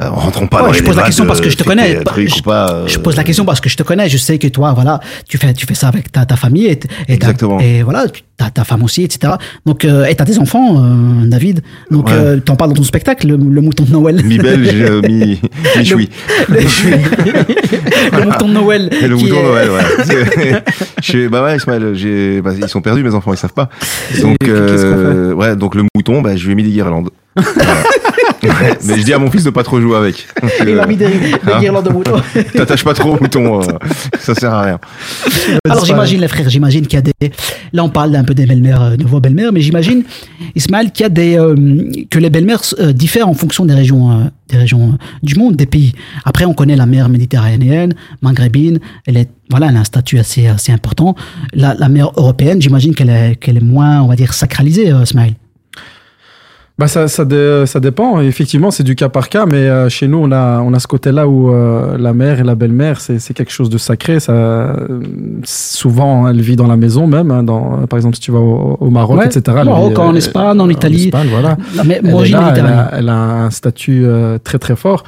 Euh, on rentrons pas Ouais, dans je les pose la question de parce que je te connais. Je- pas, euh, Je pose la question parce que je te connais. Je sais que toi, voilà, tu fais, tu fais ça avec ta, ta famille et, et, ta- Exactement. et voilà, tu as ta femme aussi, etc. Donc, euh, et t'as des enfants, euh, David. Donc, Ouais. euh, t'en parles dans ton spectacle, le, le mouton de Noël. Mi-belge, [laughs] euh, mi, mi-choui. Le, [laughs] [laughs] le mouton de Noël. Et le mouton est- Noël, ouais. Je suis- bah ouais, Ismaël, j'ai, bah, ils sont perdus, mes enfants, ils savent pas. Donc, euh, ouais, donc le mouton, bah, je lui ai mis des guirlandes. Ouais, [laughs] mais je dis à mon fils de pas trop jouer avec. Il a mis des, des Hein guirlandes de mouton. [laughs] T'attaches pas trop au mouton, euh, ça sert à rien. Alors j'imagine les frères, j'imagine qu'il y a des. Là on parle un peu des belles-mères, euh, de vos belles-mères, mais j'imagine Ismaël qu'il y a des euh, que les belles-mères euh, diffèrent en fonction des régions, euh, des régions euh, du monde, des pays. Après on connaît la mer méditerranéenne, maghrébine, elle est voilà, elle a un statut assez assez important. La, la mer européenne, j'imagine qu'elle est qu'elle est moins, on va dire, sacralisée, euh, Ismaël. Bah ça, ça, dé- ça dépend. Effectivement, c'est du cas par cas, mais euh, chez nous, on a, on a ce côté-là où euh, la mère et la belle-mère, c'est c'est quelque chose de sacré. Ça, euh, souvent, elle vit dans la maison même. hein, dans, par exemple, si tu vas au, au Maroc, Ouais, etc. au Maroc, en Espagne, en Italie. Espagne, voilà. La mé- Elle est là, elle, a, elle a un statut euh, très très fort.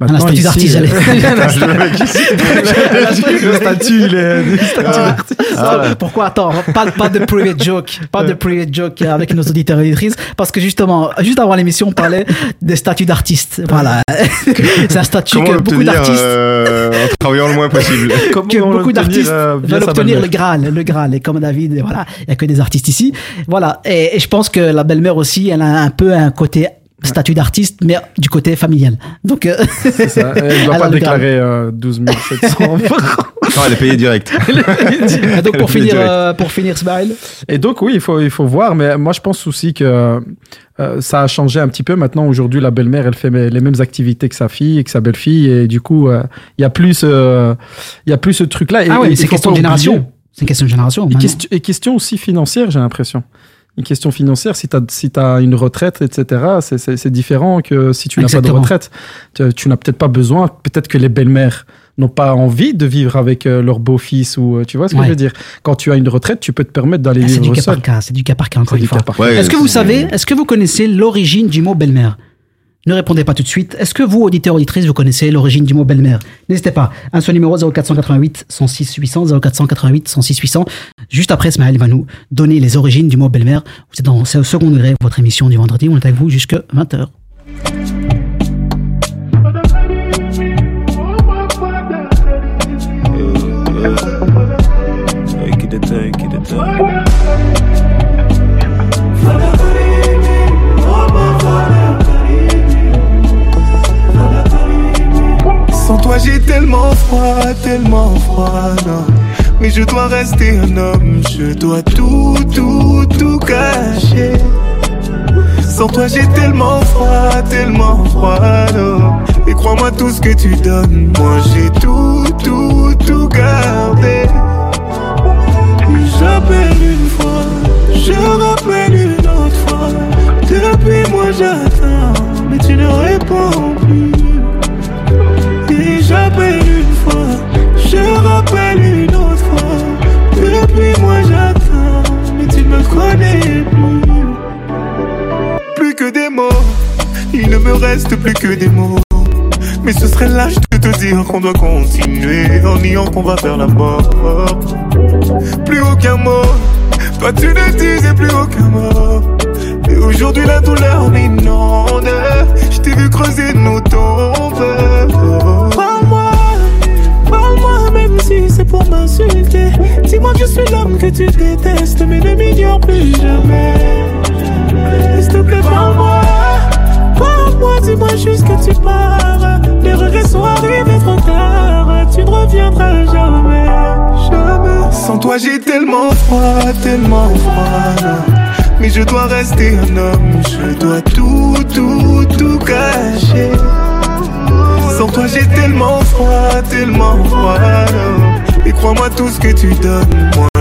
Un Maintenant, statut ici, d'artiste, j'allais- [laughs] le statut, il est du statut Ah. d'artiste. Ah, Pourquoi? Attends, pas, pas de private joke, pas de private joke avec nos auditeurs et auditrices, parce que justement, juste avant l'émission, on parlait [laughs] des statuts d'artistes. Voilà, [laughs] c'est un statut Comment que beaucoup d'artistes, euh, en travaillant le moins possible [laughs] que beaucoup d'artistes veulent obtenir le Graal, le Graal. Et comme David, voilà, il y a que des artistes ici. Voilà, et, et je pense que la belle-mère aussi, elle a un peu un côté statut d'artiste, mais du côté familial. Donc, euh, C'est ça. [laughs] Elle ne doit pas déclarer euh, 12 700 [laughs] Non, elle est payée direct. Et [laughs] donc pour finir, Direct. euh, pour finir, Smaïl. Et donc oui, il faut il faut voir, mais moi je pense aussi que euh, ça a changé un petit peu. Maintenant aujourd'hui, la belle-mère, elle fait les mêmes activités que sa fille et que sa belle-fille, et du coup, euh, il y a plus euh, il y a plus ce truc-là. Et- Ah il c'est question de génération. C'est une question de génération. Et, question, et question aussi financière, j'ai l'impression. Une question financière, si tu as, si as une retraite, etc., c'est- c'est c'est différent que si tu n'as pas de retraite. Tu, tu n'as peut-être pas besoin, peut-être que les belles-mères n'ont pas envie de vivre avec euh, leur beau-fils ou euh, tu vois ce que Ouais. je veux dire? Quand tu as une retraite, tu peux te permettre d'aller Ah, c'est du vivre cas seul. par cas, c'est du cas par cas encore C'est une du fois. cas par cas. Ouais, est-ce que vous savez, est-ce que vous connaissez l'origine du mot belle-mère? Ne répondez pas tout de suite. Est-ce que vous, auditeurs, auditrices, vous connaissez l'origine du mot belle-mère? N'hésitez pas. Un seul numéro 0488 106 800 0488 106 800. Juste après, Ismaël va nous donner les origines du mot belle-mère. Vous êtes dans c'est au second degré votre émission du vendredi. On est avec vous jusqu'à 20h. J'ai tellement froid, tellement froid, non. Mais je dois rester un homme, je dois tout, tout, tout cacher. Sans toi j'ai tellement froid, tellement froid, non. Et crois-moi tout ce que tu donnes, moi j'ai tout, tout, tout gardé. J'appelle une fois, je rappelle une autre fois. Depuis moi j'attends, mais tu ne réponds plus. Plus que des mots, il ne me reste plus que des mots. Mais ce serait lâche de te dire qu'on doit continuer en niant qu'on va faire la mort. Plus aucun mot, toi tu ne disais plus aucun mot. Et aujourd'hui la douleur m'inonde. Je t'ai vu creuser nos tombes. Même si c'est pour m'insulter. Dis-moi que je suis l'homme que tu détestes, mais ne m'ignore plus jamais. S'il te plaît, parle-moi. Parle-moi, dis-moi juste que tu pars. Les regrets sont arrivés trop tard. Tu ne reviendras jamais. Jamais. Sans toi, j'ai tellement froid, tellement froid. Mais je dois rester un homme. Je dois tout, tout, tout cacher. Sans toi, j'ai tellement froid, tellement froid. Et crois-moi, tout ce que tu donnes, moi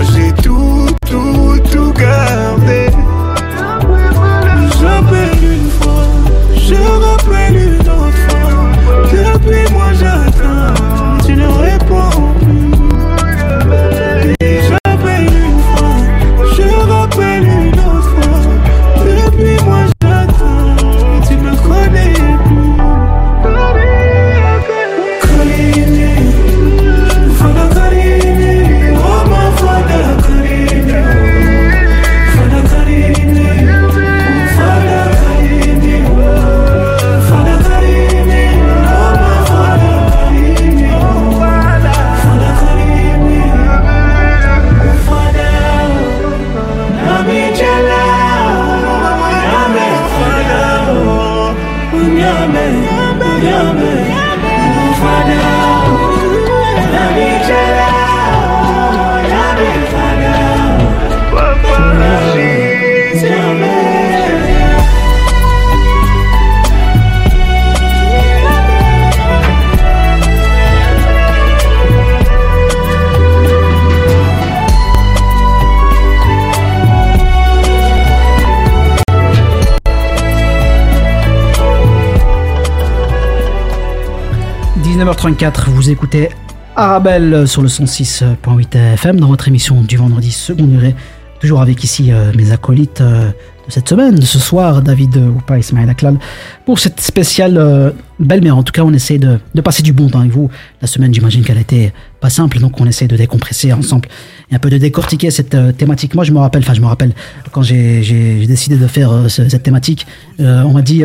19h34, vous écoutez Arabelle sur le 106.8 FM dans votre émission du vendredi seconde durée. Toujours avec ici euh, mes acolytes euh, de cette semaine, ce soir, David Oupa et Ismaël Aklal, pour cette spéciale euh, belle-mère. En tout cas, on essaie de, de passer du bon temps avec vous. La semaine, j'imagine qu'elle était pas simple, donc on essaie de décompresser ensemble et un peu de décortiquer cette euh, thématique. Moi, je me rappelle, enfin, je me rappelle quand j'ai décidé de faire euh, ce- cette thématique, euh, on m'a dit.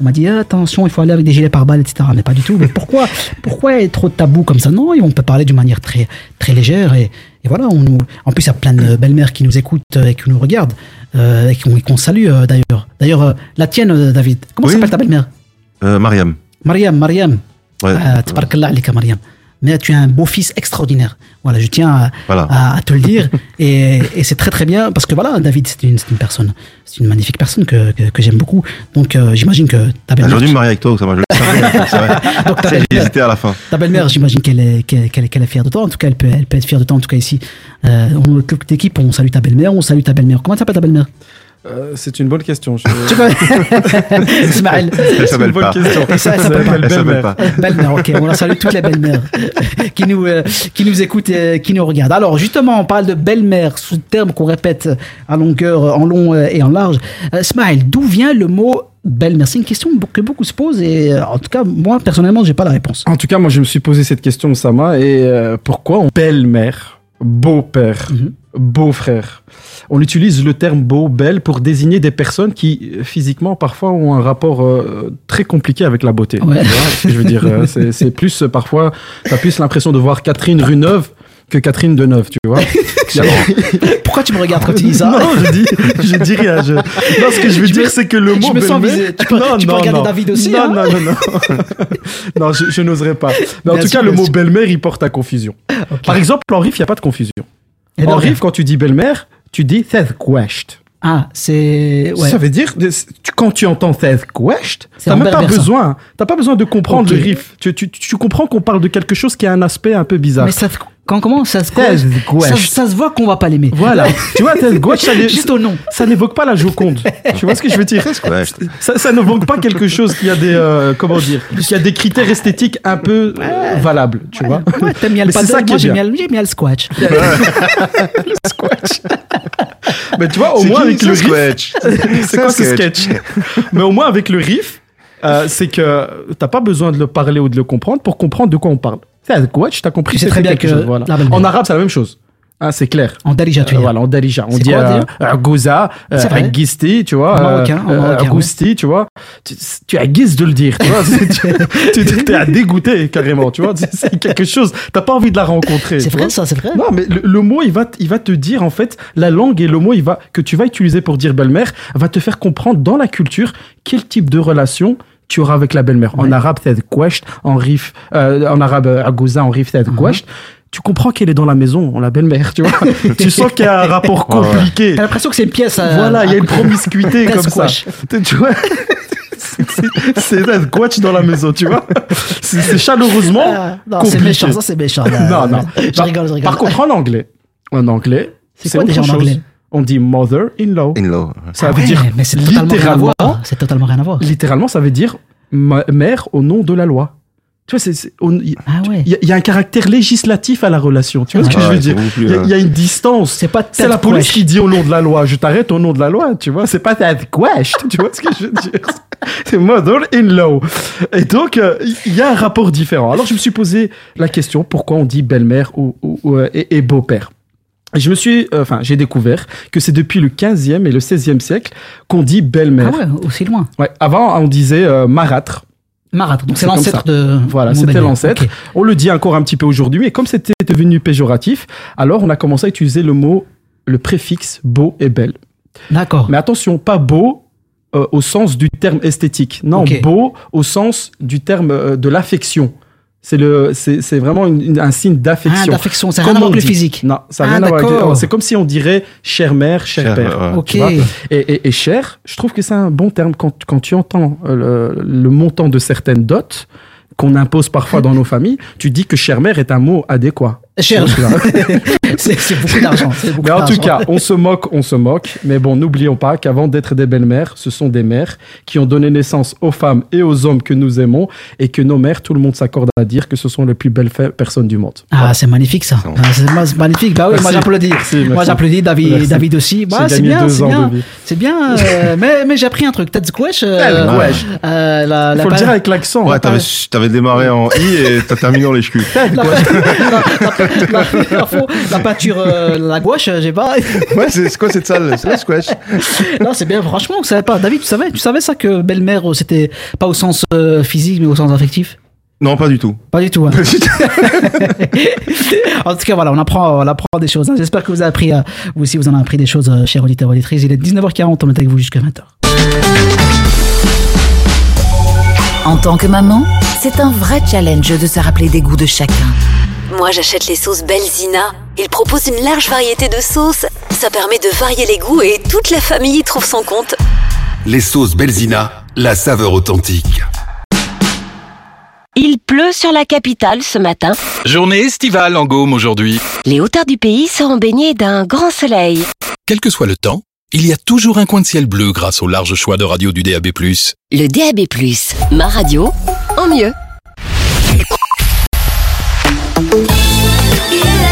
On m'a dit Ah, attention, il faut aller avec des gilets pare-balles, etc. Mais pas du tout. Mais pourquoi, [laughs] pourquoi être trop tabou comme ça? Non, on peut parler d'une manière très, très légère. Et, et voilà, on nous, en plus, il y a plein de belles-mères qui nous écoutent et qui nous regardent euh, et qu'on qu'on salue euh, d'ailleurs. D'ailleurs, euh, la tienne, David, comment s'appelle ta belle-mère? Mariam. Mariam, Mariam. Ouais. Ah, alika, Mariam. Mais tu as un beau fils extraordinaire. Voilà, je tiens à, Voilà. à- à te le dire. et et c'est très très bien parce que voilà, David, c'est une, personne, c'est une magnifique personne que, que, que j'aime beaucoup. Donc euh, j'imagine que ta belle-mère. J'aurais dû me marier avec toi, c'est vrai. [laughs] Donc, ta belle-mère- hésité à la fin. Ta belle-mère, j'imagine qu'elle est, qu'elle, est fière de toi. En tout cas, elle peut, elle peut être fière de toi. En tout cas, ici, euh, on, toute l'équipe, on salue ta belle-mère, on salue ta belle-mère. Comment s'appelle ta belle-mère? Euh, c'est une bonne question. Je... Ismaël. [laughs] Elle s'appelle une bonne pas. question. Et ça, elle s'appelle pas. Belle-mère, ok. On salue toutes les belles-mères qui nous, euh, qui nous écoutent et qui nous regardent. Alors, justement, on parle de belle-mère, sous terme qu'on répète à longueur, en long euh, et en large. Euh, Ismaël, d'où vient le mot belle-mère? C'est une question que beaucoup se posent et, euh, en tout cas, moi, personnellement, j'ai pas la réponse. En tout cas, moi, je me suis posé cette question, Sama, et euh, pourquoi on belle-mère, beau-père, Mhm. beau-frère On utilise le terme beau, belle pour désigner des personnes qui, euh, physiquement, parfois ont un rapport euh, très compliqué avec la beauté. Ouais. Tu vois ce que je veux dire euh, c'est- plus, parfois, t'as plus l'impression de voir Catherine Runeuve que Catherine Deneuve, tu vois [laughs] Pourquoi tu me regardes quand tu dis ça Non, je dis, je dis rien. Je... Non, ce que je veux Je dire, me- c'est que le je mot me sens belle-mère- visé. Tu peux- tu peux regarder David aussi, Non, hein. non, non, non. [laughs] non, je, je n'oserais pas. Mais en Bien tout sûr, cas, le mot belle-mère, il porte à confusion. Par exemple, en riff, il n'y a pas de confusion. Ben, en riff, quand tu dis belle-mère, tu dis Theth Quest. Ah, c'est. Ouais. Ça veut dire, quand tu entends Theth Quest, t'as même pas besoin, t'as pas besoin de comprendre le riff. Tu, tu, tu comprends qu'on parle de quelque chose qui a un aspect un peu bizarre. Mais ça, quand comment ça se Theth ça, ça se voit qu'on va pas l'aimer. Voilà. tu vois, Quest, ça, [laughs] Juste au nom. ça n'évoque pas la Joconde. tu vois ce que je veux dire? Ça, ça n'évoque pas quelque chose qui a des euh, comment dire qui a des critères esthétiques un peu euh, valables tu vois Ouais, t'aimes bien le Mais c'est paddle, ça qui moi est j'aime bien. bien, le- bien le squash. mais tu vois au moins avec le riff sketch c'est quoi ce sketch [laughs] mais au moins avec le riff euh, c'est que t'as pas besoin de le parler ou de le comprendre pour comprendre de quoi on parle c'est tu t'as compris c'est très bien que chose, voilà. en arabe c'est la même chose Hein, c'est clair. En Darija, tu Euh, voilà, en Darija. On dit euh, euh, Gouza, euh. Aguisti, tu vois. Agousti, tu vois. Tu, tu aguises de le dire, tu vois. [laughs] Tu tu- t'es à dégoûter, carrément, tu vois. C'est- quelque chose. T'as pas envie de la rencontrer. C'est vrai ça, c'est vrai. Non, mais le, le mot, il va, il va te dire, en fait, la langue et le mot il va, que tu vas utiliser pour dire belle-mère va te faire comprendre dans la culture quel type de relation tu auras avec la belle-mère. En arabe, c'est quest, en rif, euh, en arabe, euh, agouza, en rif, c'est quest. Tu comprends qu'elle est dans la maison, la belle-mère, tu vois. [laughs] tu sens qu'il y a un rapport Ouais, ouais. compliqué. T'as l'impression que c'est une pièce. à- Voilà, il y a une promiscuité comme ça. Tu tu vois? C'est- un quatch dans la maison, tu vois? C'est chaleureusement Ah, non, c'est méchant, ça c'est méchant. là. Non, non. Je Par- rigole, je rigole. Par contre, en anglais, en anglais, C'est quoi déjà en anglais? On dit mother-in-law. In-law. Ça Ah veut ouais, dire mais c'est littéralement. C'est totalement rien à voir. littéralement, ça veut dire ma- mère au nom de la loi. Tu vois, c'est- il Ah ouais. y, a- il y a un caractère législatif à la relation. Tu vois ce que Ah je veux dire? Il y, a- euh, il y a une distance. C'est pas C'est la police qui dit au nom de la loi. Je t'arrête au nom de la loi, tu vois? C'est pas ta quash, tu vois ce que je veux dire? [laughs] C'est mother-in-law. Et donc, euh, il y a un rapport différent. Alors, je me suis posé la question pourquoi on dit belle-mère ou, ou- ou, euh, et, et beau-père? Je me suis, euh, enfin, j'ai découvert que c'est depuis le 15e et le 16e siècle qu'on dit Ah belle-mère. ouais, aussi loin. Ouais, Avant, on disait euh, marâtre. Marat, donc c'est l'ancêtre de. Voilà, c'était l'ancêtre. On le dit encore un petit peu aujourd'hui, mais comme c'était devenu péjoratif, alors on a commencé à utiliser le mot, le préfixe beau et belle. D'accord. Mais attention, pas beau euh, au sens du terme esthétique. Non, beau au sens du terme de l'affection. C'est le, c'est c'est vraiment une- une- un signe Ah, d'affection. d'affection, ça n'a Comme rien à voir on avec le physique. Non, ça n'a Ah, rien à voir. C'est comme si on dirait chère mère, cher, Cher, père. ouais. Ok. Et, et, et cher, je trouve que c'est un bon terme quand, quand tu entends euh, le, le montant de certaines dots qu'on impose parfois dans nos familles. Tu dis que chère mère est un mot adéquat. Cher. [laughs] c'est beaucoup d'argent. Mais en tout cas, on se moque, on se moque. Mais bon, n'oublions pas qu'avant d'être des belles-mères, ce sont des mères qui ont donné naissance aux femmes et aux hommes que nous aimons et que nos mères, tout le monde s'accorde à dire que ce sont les plus belles personnes du monde. Ah, c'est magnifique ça. Ah, c'est ma- c'est magnifique. Bah oui, moi j'applaudis. Moi j'applaudis David, Merci. David aussi. Bah, c'est bien, c'est bien. C'est bien. euh, [laughs] mais mais j'ai appris un truc. T'as dit squash. euh, euh, la Faut le dire avec l'accent. Ouais, t'avais, démarré en I et t'as terminé en cul. [laughs] la, peinture, euh, la gouache, j'ai pas. [laughs] Ouais, c'est, c'est quoi cette salle? C'est la squash. non, c'est bien. Franchement, vous savez pas. David, tu savais, tu savais ça que belle-mère, euh, c'était pas au sens euh, physique, mais au sens affectif? Non, pas du tout. Pas du tout. hein. [laughs] en tout cas, voilà, on apprend, on apprend des choses. hein. J'espère que vous avez appris, euh, vous aussi, vous en avez appris des choses, euh, chers auditeurs et auditrices. Il est 19h40, on est avec vous jusqu'à 20h. En tant que maman, c'est un vrai challenge de se rappeler des goûts de chacun. Moi, j'achète les sauces Belzina. Ils proposent une large variété de sauces. Ça permet de varier les goûts et toute la famille y trouve son compte. Les sauces Belzina, la saveur authentique. Il pleut sur la capitale ce matin. Journée estivale en Gaume aujourd'hui. Les hauteurs du pays seront baignées d'un grand soleil. Quel que soit le temps, il y a toujours un coin de ciel bleu grâce au large choix de radio du DAB+. Le DAB+, ma radio, en mieux.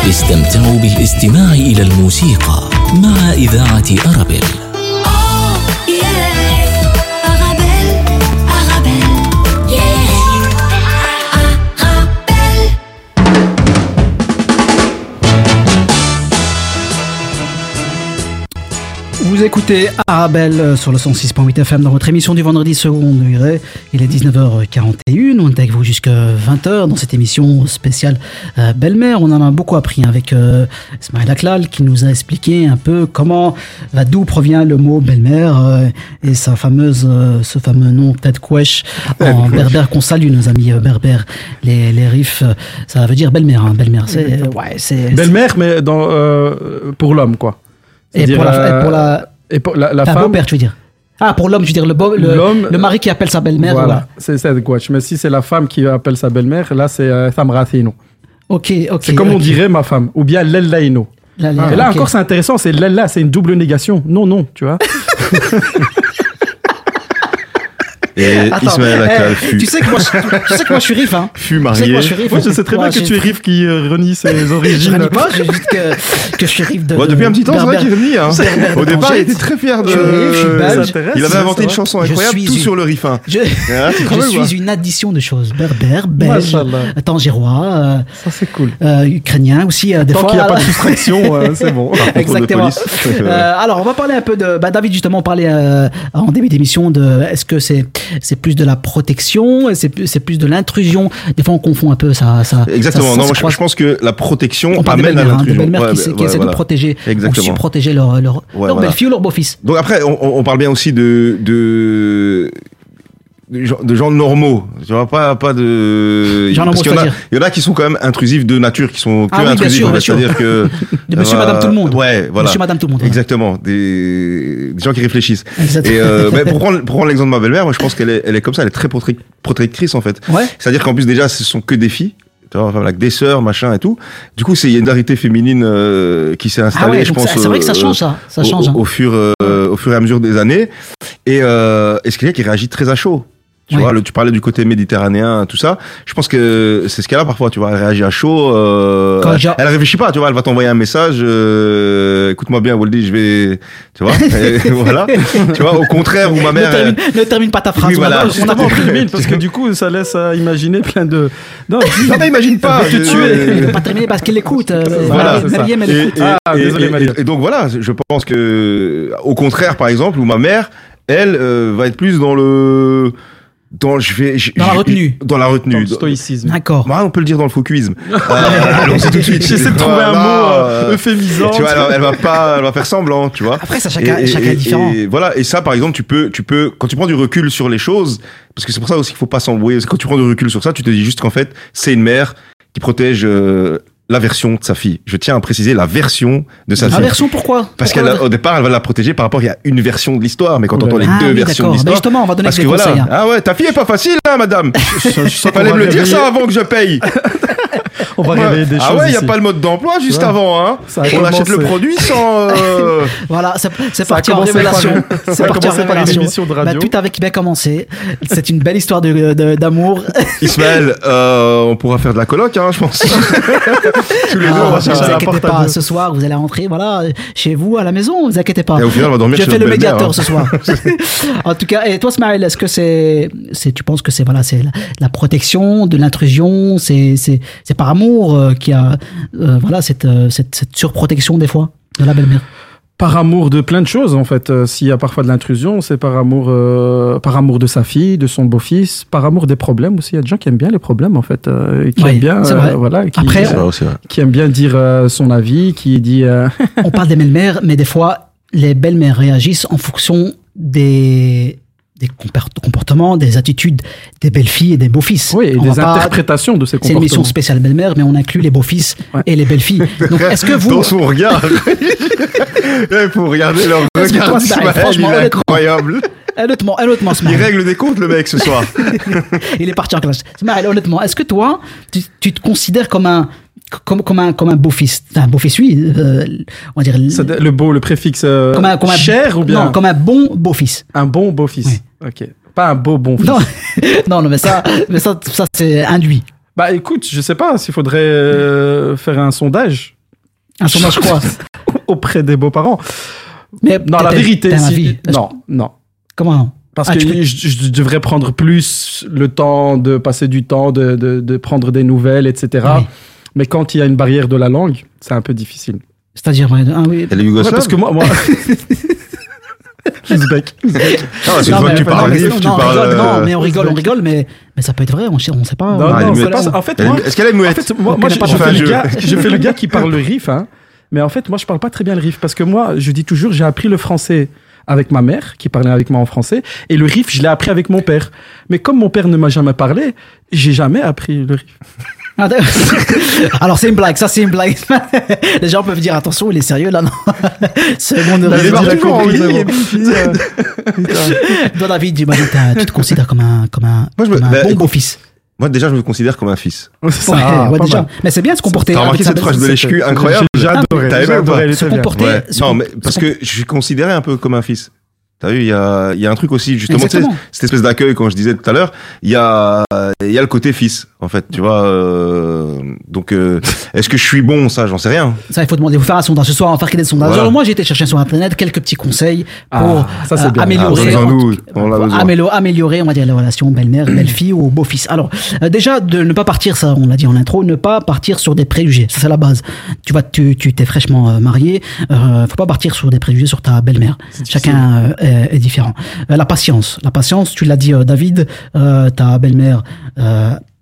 استمتعوا بالاستماع إلى الموسيقى مع إذاعة أرابيل. Vous écoutez Arabelle sur le 106.8 FM dans votre émission du vendredi second degré. Il est 19h41. On est avec vous jusqu'à 20h dans cette émission spéciale euh, Belle-Mère. On en a beaucoup appris avec euh, Ismaël Aklal qui nous a expliqué un peu comment, d'où provient le mot Belle-Mère euh, et sa fameuse, ce fameux nom Ted Kwesh en berbère qu'on salue nos amis berbères. Les, les riffs, ça veut dire Belle-Mère. Hein. Belle-Mère, c'est, ouais, Belle-mère, mais dans, euh, pour l'homme, quoi. Et pour la, euh, et pour la, et pour la, la la femme. beau-père, tu veux dire Ah, pour l'homme, tu veux dire le, beau- le, mari qui appelle sa belle-mère. Voilà, voilà. c'est Gouache. Mais si c'est la femme qui appelle sa belle-mère, là, c'est euh, Thamrathino. Ok, ok. C'est comme on dirait ma femme. Ou bien Lellaino. La- la- Et là encore, c'est intéressant. C'est Lella, c'est une double négation. Non, non, tu vois. [laughs] Et [laughs] Attends, Ismaël eh, Akal fut, tu sais que moi, je, tu sais que moi je suis riff, hein. fut Tu sais que marié. moi je suis riff. Moi, je sais très bien que tu es Riff qui euh, renie ses [laughs] Je origines. renie pas, j'ai juste que, que je suis riff de. Ouais, depuis un petit temps, c'est vrai qu'il renie. Hein. Au départ, il était très fier de. Je suis riff, je suis belge. Il avait inventé une chanson Je incroyable, tout sur le riff. hein. Je, [laughs] je suis une addition de choses. Berbère, belge, tangérois, euh, Ça, c'est cool. euh, ukrainien aussi. euh, des Tant fois, qu'il n'y a pas de euh, c'est bon. Exactement. Euh, alors, on va parler un peu de. Bah, David, justement, on parlait euh, en début d'émission de. Est-ce que c'est c'est plus de la protection C'est plus, c'est plus de l'intrusion Des fois, on confond un peu ça. ça Exactement. ça- ça non, moi, je, pense que la protection On amène à hein, des l'intrusion. belles-mères Ouais, qui, s- qui ouais, essaient voilà. de protéger, Exactement. protéger leur, leur, leur voilà. belle-fille ou leur beau-fils. Donc après, on, on- on parle bien aussi de, de, de, gens, normaux. Tu vois, pas, pas de. Gens parce qu'il y en a- c'est-à-dire Il y en a qui sont quand même intrusifs de nature, qui sont que Ah oui, intrusifs. C'est-à-dire que. [laughs] De monsieur, euh, madame, tout le monde. Ouais, voilà. Monsieur, madame, tout le monde. Exactement. Des, des gens qui réfléchissent. Exactement. Et euh, [laughs] mais pour prendre, pour prendre l'exemple de ma belle-mère, moi je pense qu'elle est, elle est comme ça, elle est très protec- protectrice en fait. Ouais. C'est-à-dire qu'en plus déjà, ce sont que des filles. Tu vois, enfin, avec des sœurs, machin et tout. Du coup, c'est il y a une variété féminine euh, qui s'est installée, Ah ouais, je pense. c'est- vrai que ça euh, change, ça. Ça au- change, hein. Au, fur, euh, au fur et à mesure des années. Et, euh, et ce qu'il y a qui réagit très à chaud. Tu Ouais. vois, le, tu parlais du côté méditerranéen, tout ça. Je pense que c'est ce qu'elle a parfois, tu vois. Elle réagit à chaud. Euh, Quand j'ai- elle réfléchit pas, tu vois. Elle va t'envoyer un message. euh, Écoute-moi bien, Waldy, je vais. Tu vois. [laughs] et voilà. Tu vois, au contraire, où ma Ne mère. termine, ne termine pas ta phrase. Oui, voilà. on a termine, parce que du coup, ça laisse à imaginer plein de. Non, [laughs] Non, mais imagine pas. Elle veut te je- tuer. [laughs] Elle peut pas terminer parce qu'elle écoute. euh, Voilà, elle Et, écoute. et- Ah, désolé, et donc voilà, je pense que au contraire, par exemple, où ma mère, elle euh, va être plus dans le dans je vais je- Dans la retenue. dans la Dans retenue. le stoïcisme. D'accord. Bah, on peut le dire dans le focusisme. [laughs] Euh, tout de suite. J'essaie de trouver un mot euh, euphémisant. Tu vois, elle, elle va pas, [laughs] elle va faire semblant, tu vois. Après, ça, chacun, chacun est différent. et voilà. Et ça, par exemple, tu peux, tu peux, quand tu prends du recul sur les choses, parce que c'est pour ça aussi qu'il faut pas s'embrouiller. Quand tu prends du recul sur ça, tu te dis juste qu'en fait, c'est une mère qui protège euh, la version de sa fille. Je tiens à préciser la version de sa fille. Inversion, pourquoi Parce qu'au départ, elle va la protéger par rapport à il y a une version de l'histoire, mais quand Oh on là entend les Ah deux oui, versions de l'histoire, justement, on va donner parce des que voilà, conseils, hein. ah ouais, ta fille est pas facile, hein, madame. Fallait me le dire ça avant que je paye. [laughs] [laughs] On va réveiller des ah choses ouais, il n'y a ici. pas le mode d'emploi juste Ouais. avant. Hein. On achète le produit sans. euh, [laughs] Voilà, c'est parti en révélation. [laughs] C'est parti en révélation. de radio. Bah, tout avait bien commencé. C'est une belle histoire de- de- d'amour. Ismaël, euh, on pourra faire de la coloc, hein, je pense. Tous les deux, on Ah, va ne chercher vous la inquiétez porte à pas, ce soir, vous allez rentrer, voilà, chez vous, à la maison, vous inquiétez pas. Et au final, on va dormir Je chez fais le médiateur hein. ce soir. en tout cas, et toi, Smaël, est-ce que c'est, c'est, tu penses que c'est, voilà, c'est la, la protection de l'intrusion, c'est, c'est, c'est par amour euh, qu'il y a, euh, voilà, cette, euh, cette, cette surprotection des fois de la belle-mère Par amour de plein de choses, en fait. Euh, S'il y a parfois de l'intrusion, c'est par amour, euh, par amour de sa fille, de son beau-fils, par amour des problèmes aussi. Il y a des gens qui aiment bien les problèmes, en fait, euh, qui Oui, aiment bien, euh, voilà, qui, Après- qui aiment bien dire euh, son avis, qui dit. euh, [laughs] On parle des belles-mères, mais des fois, les belles-mères réagissent en fonction des, des compor- comportements, des attitudes des belles-filles et des beaux-fils. oui, et On des pas- interprétations de ces C'est une émission comportements. spéciale belle-mère, mais on inclut les beaux-fils Ouais. et les belles-filles. [laughs] Donc, est-ce que vous, Dans son regard. [laughs] Il faut regarder leur regard toi, ça arrive, il franchement, est incroyable. honnêtement, honnêtement, Il Smaël, règle des comptes, le mec, ce soir. [laughs] il est parti en classe. Smaël, honnêtement, est-ce que toi, tu, tu te considères comme un, comme, comme un, comme un beau-fils Un beau-fils, oui, euh, on va dire. Le beau, le préfixe euh, Comme un, comme un- cher ou bien Non, comme un bon beau-fils. un bon beau-fils. Ok. Pas un beau bon fils. Non, [laughs] non, non, mais ça, mais ça, ça c'est induit. Bah écoute, je sais pas s'il faudrait euh, faire un sondage Un sondage quoi? [laughs] Auprès des beaux-parents. Mais Non, la vérité, si- non, non. Comment? Parce Ah, que peux- je, je devrais prendre plus le temps de passer du temps, de, de, de prendre des nouvelles, etc. Oui. Mais quand il y a une barrière de la langue, c'est un peu difficile. C'est-à-dire, ah oui. Ouais, parce que moi, moi... [laughs] Non, parce que Non, tu parles non, tu non, on parles. rigole, non, euh, mais on rigole, on rigole, mais, mais ça peut être vrai, on sait, on sait pas. Non, Ah, non, muette. pas. En fait, moi, Est-ce qu'elle est en muette fait, moi, moi, le gars, je fais le [laughs] gars qui parle le riff, hein. Mais en fait, moi, je parle pas très bien le riff parce que moi, je dis toujours, j'ai appris le français avec ma mère qui parlait avec moi en français et le riff, je l'ai appris avec mon père. Mais comme mon père ne m'a jamais parlé, j'ai jamais appris le riff. [laughs] [laughs] Alors c'est une blague, ça c'est une blague. [laughs] Les gens peuvent dire attention, il est sérieux là, non [laughs] C'est bon. Toi David, tu te considères comme un, comme un, Moi, je me- comme un bah, bon beau-fils. Moi, déjà, je me considère comme un fils. Ça, Ouais, ah, ouais, pas déjà. mal. Mais c'est bien de se comporter. T'as remarqué cette phrase de l'HQ incroyable J'ai adoré. T'as aimé ou pas Se comporter. Non, mais parce que je suis considéré un peu comme un fils. T'as vu, il y a, il y a un truc aussi, justement, tu sais, Exactement. cette espèce d'accueil, quand je disais tout à l'heure, il y a, il y a le côté fils, en fait, tu vois. euh, donc, euh, est-ce que je suis bon, ça, j'en sais rien. Ça, il faut demander, il faut faire un sondage. Ce soir, on va faire des sondages. Voilà. Alors, moi, j'ai été chercher sur Internet quelques petits conseils pour Ah, ça, c'est euh, bien. Ah, améliorer, besoin-nous, on l'a pour améliorer, on va dire, les relations belle-mère, [clears throat] belle-fille ou beau-fils. Alors, euh, déjà, de ne pas partir, ça, on l'a dit en intro, ne pas partir sur des préjugés. Ça, c'est la base. Tu vas, tu, tu t'es fraîchement marié, euh, faut pas partir sur des préjugés sur ta belle-mère. Chacun euh, est, est différent. Euh, la patience. La patience, tu l'as dit, euh, David, euh, ta belle-mère,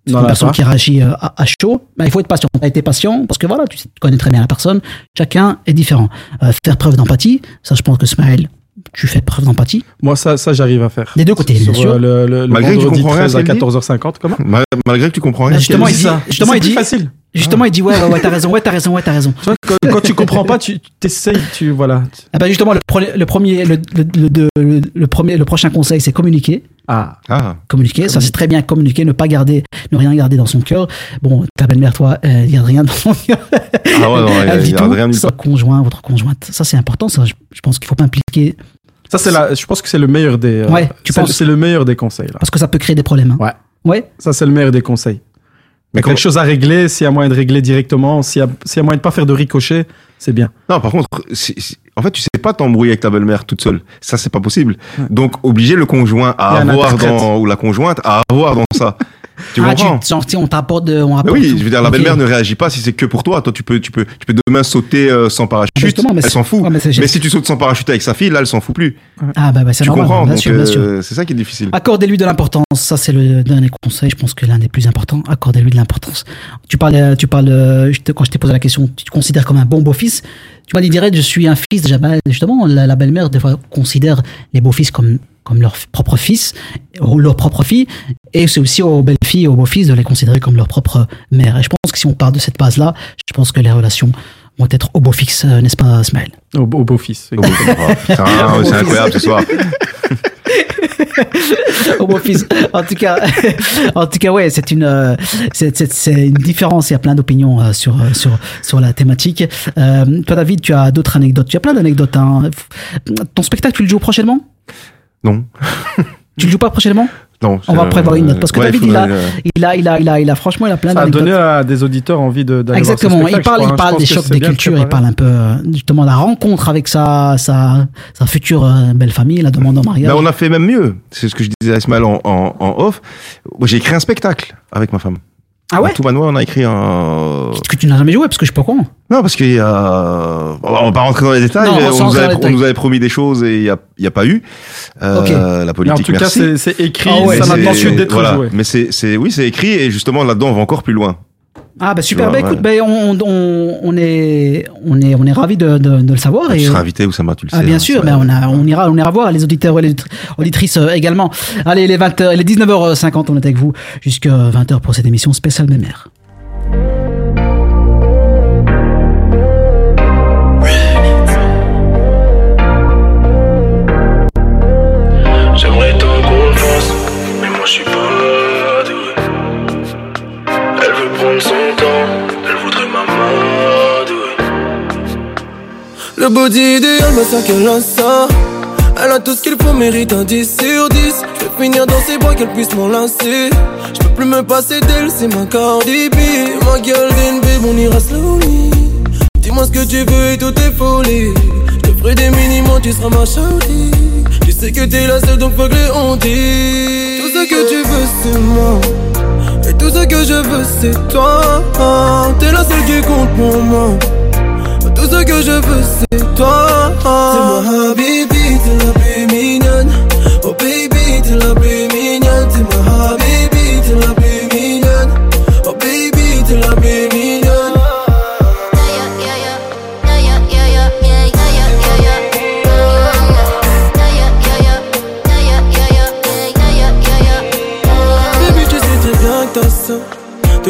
une personne qui réagit à, à chaud, ben, il faut être patient. Tu as été patient parce que voilà, tu connais très bien la personne. Chacun est différent. Euh, faire preuve d'empathie, ça, je pense que Smaël, tu fais preuve d'empathie. Moi, ça, ça j'arrive à faire. Des deux côtés, bien sûr. euh, le, le, le Malgré que tu comprends rien à 13 à ce qu'elle dit 14h50, comment Mal- Malgré que tu comprends rien. Ben, justement, Elle il dit ça. justement, C'est il dit, facile. justement, il dit, ouais, ouais, ouais, t'as raison, ouais, t'as raison, ouais, t'as raison. Tu vois, quand, quand tu comprends pas, tu t'essayes, tu voilà. Ah ben, justement, le, le premier, le, le, le- le- le premier, le prochain conseil, c'est communiquer. Ah, Ah, Communiquer, ça c'est très bien communiquer, ne pas garder, ne rien garder dans son cœur. Bon, ta belle-mère, toi, elle garde rien dans son cœur. ah ouais, non, elle y dit a tout. rien Son conjoint, votre conjointe, ça c'est important. Ça, je, je pense qu'il faut pas impliquer ça c'est la. Je pense que c'est le meilleur des. euh, Ouais, tu c'est- penses C'est le meilleur des conseils là. parce que ça peut créer des problèmes. hein. Ouais. Ouais. Ça c'est le meilleur des conseils. Mais quelque chose à régler, s'il y a moyen de régler directement, s'il y a, s'il y a moyen de pas faire de ricochet, c'est bien. Non, par contre, si- si- en fait, tu sais pas t'embrouiller avec ta belle-mère toute seule. Ça, c'est pas possible. Donc, obliger le conjoint à avoir dans, ou la conjointe à avoir dans ça. Tu ah, comprends? tu, genre, on t'apporte de, on rapporte oui, tout. je veux dire, la belle-mère ne réagit pas si c'est que pour toi. Toi, tu peux, tu peux, tu peux demain sauter euh, sans parachute. Justement, mais elle s'en fout. ouais, mais si tu sautes sans parachute avec sa fille, là, elle s'en fout plus. Ah bah, bah c'est normal. comprends? bien Donc, sûr, bien sûr. euh, c'est ça qui est difficile. Accordez-lui de l'importance. Ça, c'est le dernier conseil. Je pense que l'un des plus importants. Accordez-lui de l'importance. Tu parles, euh, tu parles, je te- quand je t'ai posé la question, tu te considères comme un bon beau-fils? Tu m'as dit direct, je suis un fils. Déjà, bah, justement, la, la belle-mère, des fois, considère les beaux-fils comme, comme leur propre fils, ou leur propre fille. Et c'est aussi aux belles-filles et aux beaux-fils de les considérer comme leur propre mère. Et je pense que si on part de cette base-là, je pense que les relations vont être au beau fixe, euh, n'est-ce pas, Smaël? Au, au beau-fils. Oh, putain, c'est incroyable ce soir. au beau fils. [laughs] En tout cas, [laughs] en tout cas, ouais, c'est une, euh, c'est, une différence. Il y a plein d'opinions euh, sur sur sur la thématique. Euh, toi, David, tu as d'autres anecdotes. Tu as plein d'anecdotes. Hein. Ton spectacle, tu le joues prochainement? Non. Tu le joues pas prochainement? Non. On va prévoir une note parce que ouais, David, il il a, faudrait, euh, il a, il a, il a, il a, franchement, il a plein Ça a d'anecdotes. donné à des auditeurs envie de- d'aller voir ce Exactement. Il parle, il parle des chocs des cultures. Il parle un peu euh, justement de la rencontre avec sa sa, sa future euh, belle famille, la demande en mariage. Ben, on a fait même mieux. C'est ce que je disais à Ismaël en, en, en off. Moi, j'ai écrit un spectacle avec ma femme. Ah ouais À Tout Manoir, on a écrit un. que tu n'as jamais joué parce que je suis pas courant. Non, parce qu'il y a. On va pas rentrer dans les détails. Non, mais on, nous avait, les on détails. nous avait promis des choses et il n'y a, y a pas eu. Euh. La Mais politique, en tout cas, merci. c'est c'est écrit, Ah ouais, ça Mais pas d'être voilà. joué. Mais c'est, c'est, oui, c'est écrit et justement là-dedans, on va encore plus loin. Ah bah super. Tu vois, bah écoute, bah, on, on, on est on est on est ravi de, de, de le savoir. tu et, seras invité, Oussama, tu le sais. Ah bien hein, sûr, mais on, a, on ira on ira voir les auditeurs et les auditrices euh, également. Allez, les 20h, les 19h50, on est avec vous jusqu'à 20h pour cette émission spéciale mémère. Le body idéal, mais ça qu'elle a ça. Elle a tout ce qu'il faut, mérite un 10 sur 10. Je vais finir dans ses bras, qu'elle puisse m'enlacer. Je peux plus me passer d'elle, c'est ma Cardi B. Ma gueule babe, on ira slowly. Dis-moi ce que tu veux et tout est folie. Je te ferai des minimums, tu seras ma shawty. Tu sais que t'es la seule, donc faut que les on dit. Tout ce que tu veux, c'est moi. Et tout ce que je veux, c'est toi. T'es la seule qui compte pour moi. Tout ce que je veux c'est toi. T'es ma habibi, t'es la plus mignonne. Oh baby, t'es la plus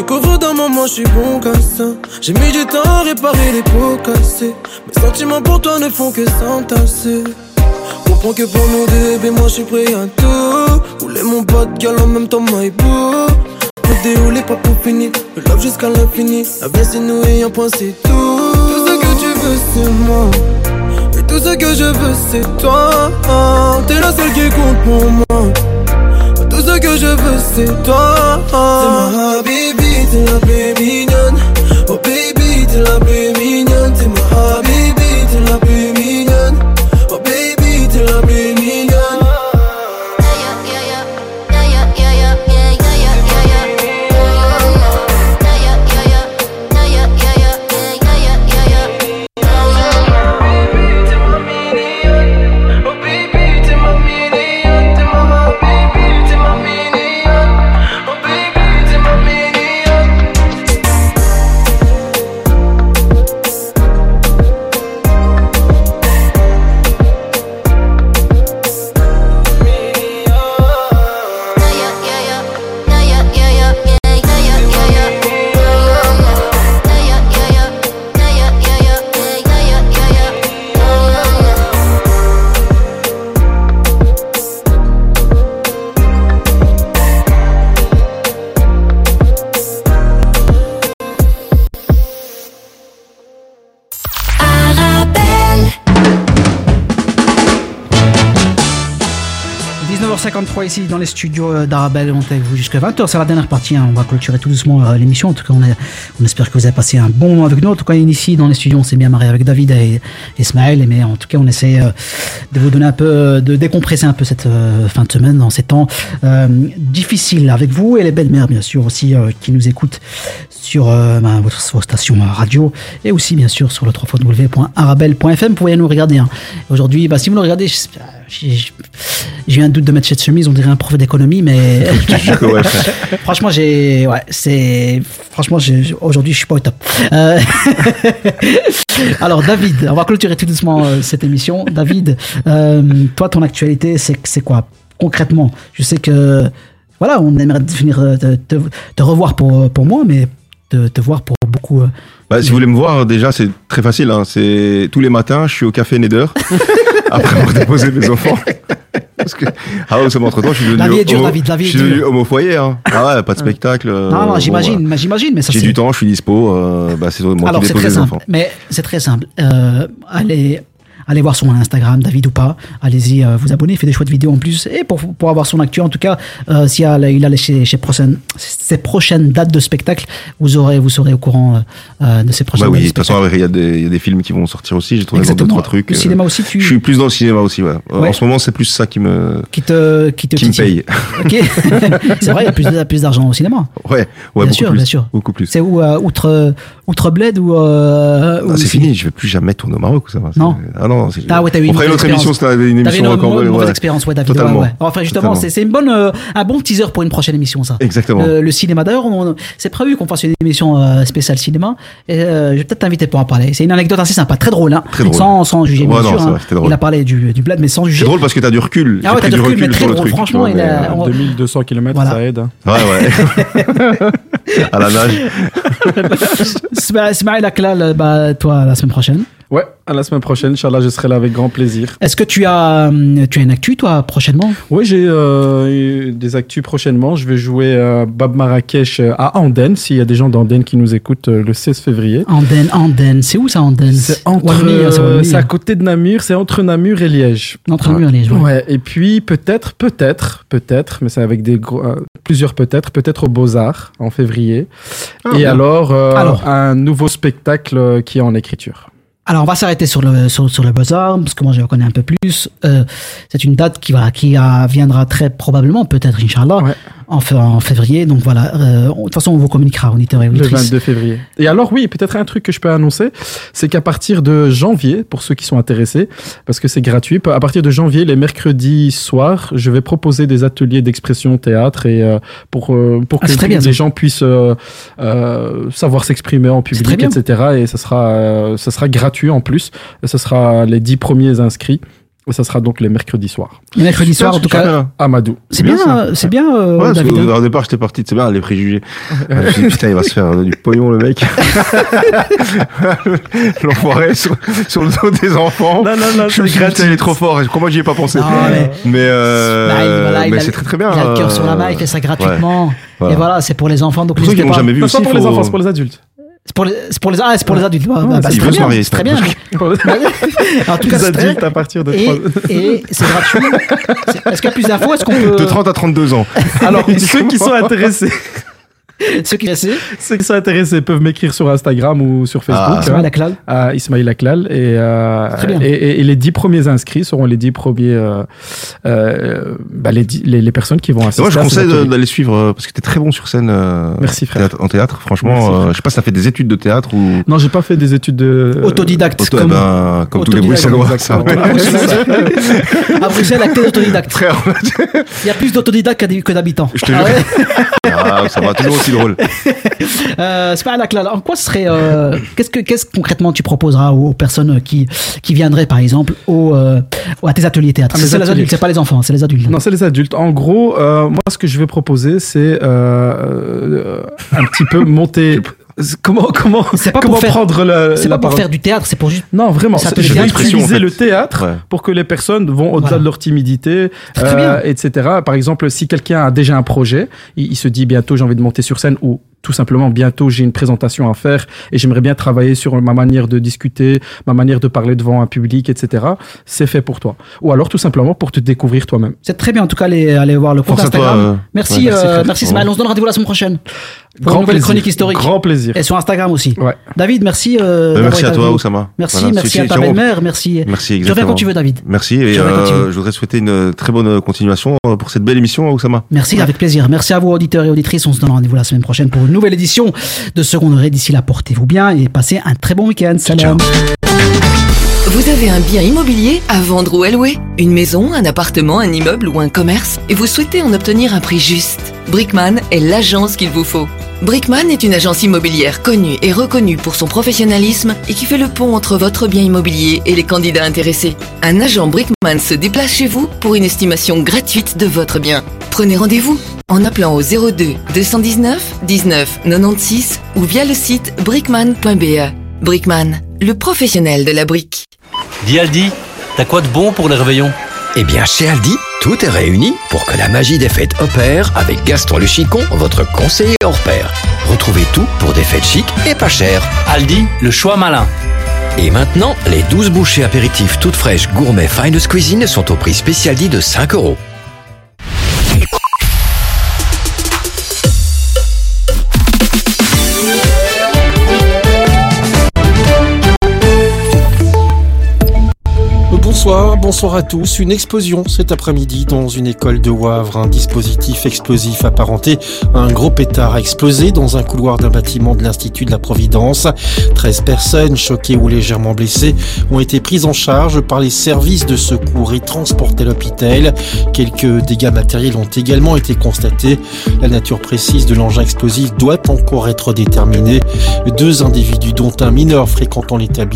Te couvre d'un moment, je suis bon qu'à ça. J'ai mis du temps à réparer les pots cassés. Mes sentiments pour toi ne font que s'entasser. Comprends que pour nous deux, bébé, moi je suis prêt à tout. Rouler mon de gal en même temps, my boo. Le déroulé, pas pour finir. Le love jusqu'à l'infini. La vie, c'est nous et un point, c'est tout. Tout ce que tu veux, c'est moi. Et tout ce que je veux, c'est toi. T'es la seule qui compte pour moi. Tout ce que je veux c'est toi. C'est ma baby, t'es la plus mignonne. Oh baby, t'es la plus 19h53 ici dans les studios euh, d'Arabelle, on est avec vous jusqu'à 20h, c'est la dernière partie, hein. on va clôturer tout doucement euh, l'émission, en tout cas on, espère que vous avez passé un bon moment avec nous, en tout cas ici dans les studios on s'est bien marré avec David et Ismaël, mais en tout cas on essaie euh, de vous donner un peu, de décompresser un peu cette fin de semaine dans ces temps difficiles avec vous et les belles-mères bien sûr aussi qui nous écoutent sur euh, bah, votre, euh, radio et aussi bien sûr sur le www.arabelle.fm, vous pouvez nous regarder. hein. Aujourd'hui, bah, si vous nous regardez, j'ai eu un doute de mettre cette chemise, on dirait un prof d'économie, mais [laughs] [laughs] franchement, j'ai, ouais, c'est, franchement, aujourd'hui, je suis pas au top. Euh, [laughs] Alors, David, on va clôturer tout doucement euh, cette émission. David, euh, toi, ton actualité, c'est, quoi concrètement? Je sais que, voilà, on aimerait te, finir, te, te- te revoir pour, pour moi, mais de te voir pour beaucoup. euh, Bah, si vous voulez me voir, déjà, c'est très facile. Hein. C'est tous les matins, je suis au café Neder [laughs] après avoir déposé mes enfants. Parce que ah ouais, entre temps, je suis devenu La vie est dure, homo- David, la vie je est suis devenu homme au foyer. Hein. Ah ouais, pas de spectacle. euh, non, non, bon, j'imagine, voilà. mais j'imagine, mais ça J'ai du temps, je suis dispo. Euh, bah, c'est moi Alors qui c'est dépose très les simple, enfants. mais c'est très simple. Euh, allez, allez voir son Instagram, David ou pas. Allez-y, euh, vous abonner, il fait des chouettes vidéos en plus. Et pour, pour avoir son actu, en tout cas, euh, s'il a, il a les- chez, chez prochaines, ses prochaines dates de spectacle, vous aurez, vous serez au courant euh, euh, de ces prochaines Bah oui, dates de de toute façon, il y, a des- il y a des films qui vont sortir aussi. J'ai trouvé deux, Exactement. trois trucs. Le cinéma aussi, tu- Je suis plus dans le cinéma aussi, ouais. Ouais. En ce moment, c'est plus ça qui me, Qui te, qui te qui me titille. paye. Ok. [laughs] c'est vrai, il y a plus, d'argent au cinéma. Ouais, ouais, bien sûr, plus. bien sûr. Beaucoup plus. C'est où, outre, outre Bled ou. Ou c'est fini, je vais plus jamais tourner au Maroc, ça va. Non. Ah non, Ah ouais, t'as eu On une ferait une mauvaise autre émission, c'était une émission une encore mauvaise ouais. expérience, ouais, David. Totalement. ouais, ouais. Enfin, justement, c'est une bonne, euh, un bon teaser pour une prochaine émission, ça. Exactement. Le, le cinéma, d'ailleurs, c'est prévu qu'on fasse une émission euh, spéciale cinéma. Et, euh, je vais peut-être t'inviter pour en parler. C'est une anecdote assez sympa, très drôle, hein. Très drôle. Sans, sans juger, bien Ouais, sûr. hein. vrai, c'était drôle. Il a parlé du, du bled, mais sans juger. C'est drôle parce que t'as du recul. Ah ouais, t'as du recul, mais sur très le drôle. truc, Franchement, tu il vois, a- mais, euh, on- 2200 km, ça aide. Ouais, ouais. [laughs] à la nage. Sma- Smaïl Aklal, bah, toi, la semaine prochaine. Ouais, à la semaine prochaine, Inch'Allah, je serai là avec grand plaisir. Est-ce que tu as, hum, tu as une actu, toi, prochainement? Oui, j'ai euh, eu des actus prochainement. Je vais jouer euh, Bab Marrakech euh, à Anden, s'il y a des gens d'Anden qui nous écoutent euh, le 16 février. Anden, Anden. C'est où ça, Anden? C'est hein, c'est euh, c'est à hein. côté de Namur, c'est entre Namur et Liège. Entre Namur et Liège, ouais. Ouais, et puis peut-être, peut-être, peut-être, mais c'est avec des gros, euh, plusieurs peut-être, peut-être aux Beaux-Arts en février. Ah, et alors, euh, Alors. un nouveau spectacle euh, qui est en écriture. Alors, on va s'arrêter sur le, sur, sur le bazar, parce que moi, je connais un peu plus. Euh, c'est une date qui, va, qui viendra très probablement, peut-être, Inch'Allah, en, en février. Donc voilà, euh, de toute façon, on vous communiquera, auditeurs et Le auditrices. 22 février. Et alors oui, peut-être un truc que je peux annoncer, c'est qu'à partir de janvier, pour ceux qui sont intéressés, parce que c'est gratuit, à partir de janvier, les mercredis soirs, je vais proposer des ateliers d'expression théâtre et euh, pour euh, pour Ah, que bien, les gens puissent euh, euh, savoir s'exprimer en public, etc. Et ça sera euh, ça sera gratuit en plus. Et ce sera les dix premiers inscrits. Et ça sera donc les mercredis soirs. Les mercredis soirs, en tout cas. Amadou. C'est bien, c'est bien, euh, Ouais, David. hein. au départ, j'étais parti, c'est bien, les préjugés. [laughs] Dit, putain, il va se faire du pognon, le mec. [laughs] L'enfoiré sur, sur le dos des enfants. Non, non, non, Je putain, il est trop fort. Comment j'y ai pas pensé? Non, mais- Mais, euh, voilà, mais c'est très très bien. Il a le cœur sur la main, il fait ça gratuitement. ouais. Voilà. Et voilà, c'est pour les enfants. Donc Pour ceux qui pas. jamais vu aussi, c'est pas pour les enfants, c'est pour les adultes. C'est pour les, c'est pour les, ah, c'est pour les adultes. Bah, bah, bah, il c'est veut très se bien. marier, C'est très bien. Pour les [laughs] En tout cas, [laughs] les c'est très- adultes à partir de Et, 3 et c'est gratuit. [laughs] C'est- Est-ce qu'il y a plus d'infos? Est-ce qu'on peut. De 30 à 32 ans. Alors, ceux qui sont intéressés, [laughs] Ceux qui restent. ceux qui sont intéressés peuvent m'écrire sur Instagram ou sur Facebook. Ah. Ismaël Aklal. à Ismail Aklal. Et, euh, et, et- et les dix premiers inscrits seront les dix premiers, euh, euh, bah, les, dix- les, les personnes qui vont assister. Moi, je conseille d'aller suivre parce que t'es très bon sur scène. Merci, frère. en théâtre, franchement, Merci, frère. je sais pas si t'as fait des études de théâtre ou. Non, j'ai pas fait des études de. Autodidacte. Auto- comme, eh ben, comme tous les Bruxellois, [laughs] à Bruxelles, acte autodidacte. Frère, Il y a plus d'autodidactes que d'hab- que d'habitants. je te Ah jure. ouais Ah, ça va toujours aussi drôle. [laughs] Euh, en quoi serait. euh, qu'est-ce, que, qu'est-ce que concrètement tu proposeras aux, aux personnes qui, qui viendraient, par exemple, au, euh, à tes ateliers théâtre? Mes C'est les adultes, c'est pas les enfants, c'est les adultes. Non, c'est les adultes. En gros, euh, moi, ce que je vais proposer, c'est euh, un petit peu monter. Comment comment C'est pas pour comment faire- prendre la, c'est pas pour faire du théâtre, c'est pour juste. Non, vraiment. Ça c'est- te Je fait vais utiliser en fait. le théâtre Ouais. pour que les personnes vont au-delà Voilà. de leur timidité, bien. etc. Par exemple, si quelqu'un a déjà un projet, il, il se dit bientôt j'ai envie de monter sur scène ou tout simplement bientôt j'ai une présentation à faire et j'aimerais bien travailler sur ma manière de discuter, ma manière de parler devant un public, etc. C'est fait pour toi. Ou alors tout simplement pour te découvrir toi-même. C'est très bien, en tout cas, allez, allez voir le compte Force à toi, Instagram. euh, merci, ouais, merci, euh, merci Ismaël. On se donne rendez-vous la semaine prochaine. Pour une nouvelle plaisir. chronique historique. Grand plaisir. Et sur Instagram aussi. Ouais. David, merci. euh, Ben, d'avoir merci à avec toi. Oussama. Merci, Voilà. merci à ta belle-mère, merci. Merci, Tu reviens exactement. quand tu veux, David. Merci et Tu tu euh, je voudrais souhaiter une très bonne continuation euh, pour cette belle émission, Oussama. Merci, avec plaisir. Merci à vous, auditeurs et auditrices. On se donne rendez-vous la semaine prochaine pour une nouvelle édition de Seconde Ré. D'ici là, portez-vous bien et passez un très bon week-end. Salam. Vous avez un bien immobilier à vendre ou à louer Une maison, un appartement, un immeuble ou un commerce Et vous souhaitez en obtenir un prix juste Brickman est l'agence qu'il vous faut. Brickman est une agence immobilière connue et reconnue pour son professionnalisme et qui fait le pont entre votre bien immobilier et les candidats intéressés. Un agent Brickman se déplace chez vous pour une estimation gratuite de votre bien. Prenez rendez-vous en appelant au 02 219 19 96 ou via le site brickman.be. Brickman, le professionnel de la brique. Dis Aldi, t'as quoi de bon pour les réveillons? Eh bien, chez Aldi, tout est réuni pour que la magie des fêtes opère avec Gaston Le Chicon, votre conseiller hors pair. Retrouvez tout pour des fêtes chic et pas chères. Aldi, le choix malin. Et maintenant, les 12 bouchées apéritifs toutes fraîches gourmet Finest Cuisine sont au prix spécial dit de 5 euros. Bonsoir, à tous. Une explosion cet après-midi dans une école de Wavre. Un dispositif explosif apparenté à un gros pétard a explosé dans un couloir d'un bâtiment de l'Institut de la Providence. 13 personnes choquées ou légèrement blessées ont été prises en charge par les services de secours et transportées à l'hôpital. Quelques dégâts matériels ont également été constatés. La nature précise de l'engin explosif doit encore être déterminée. Deux individus, dont un mineur fréquentant l'établissement,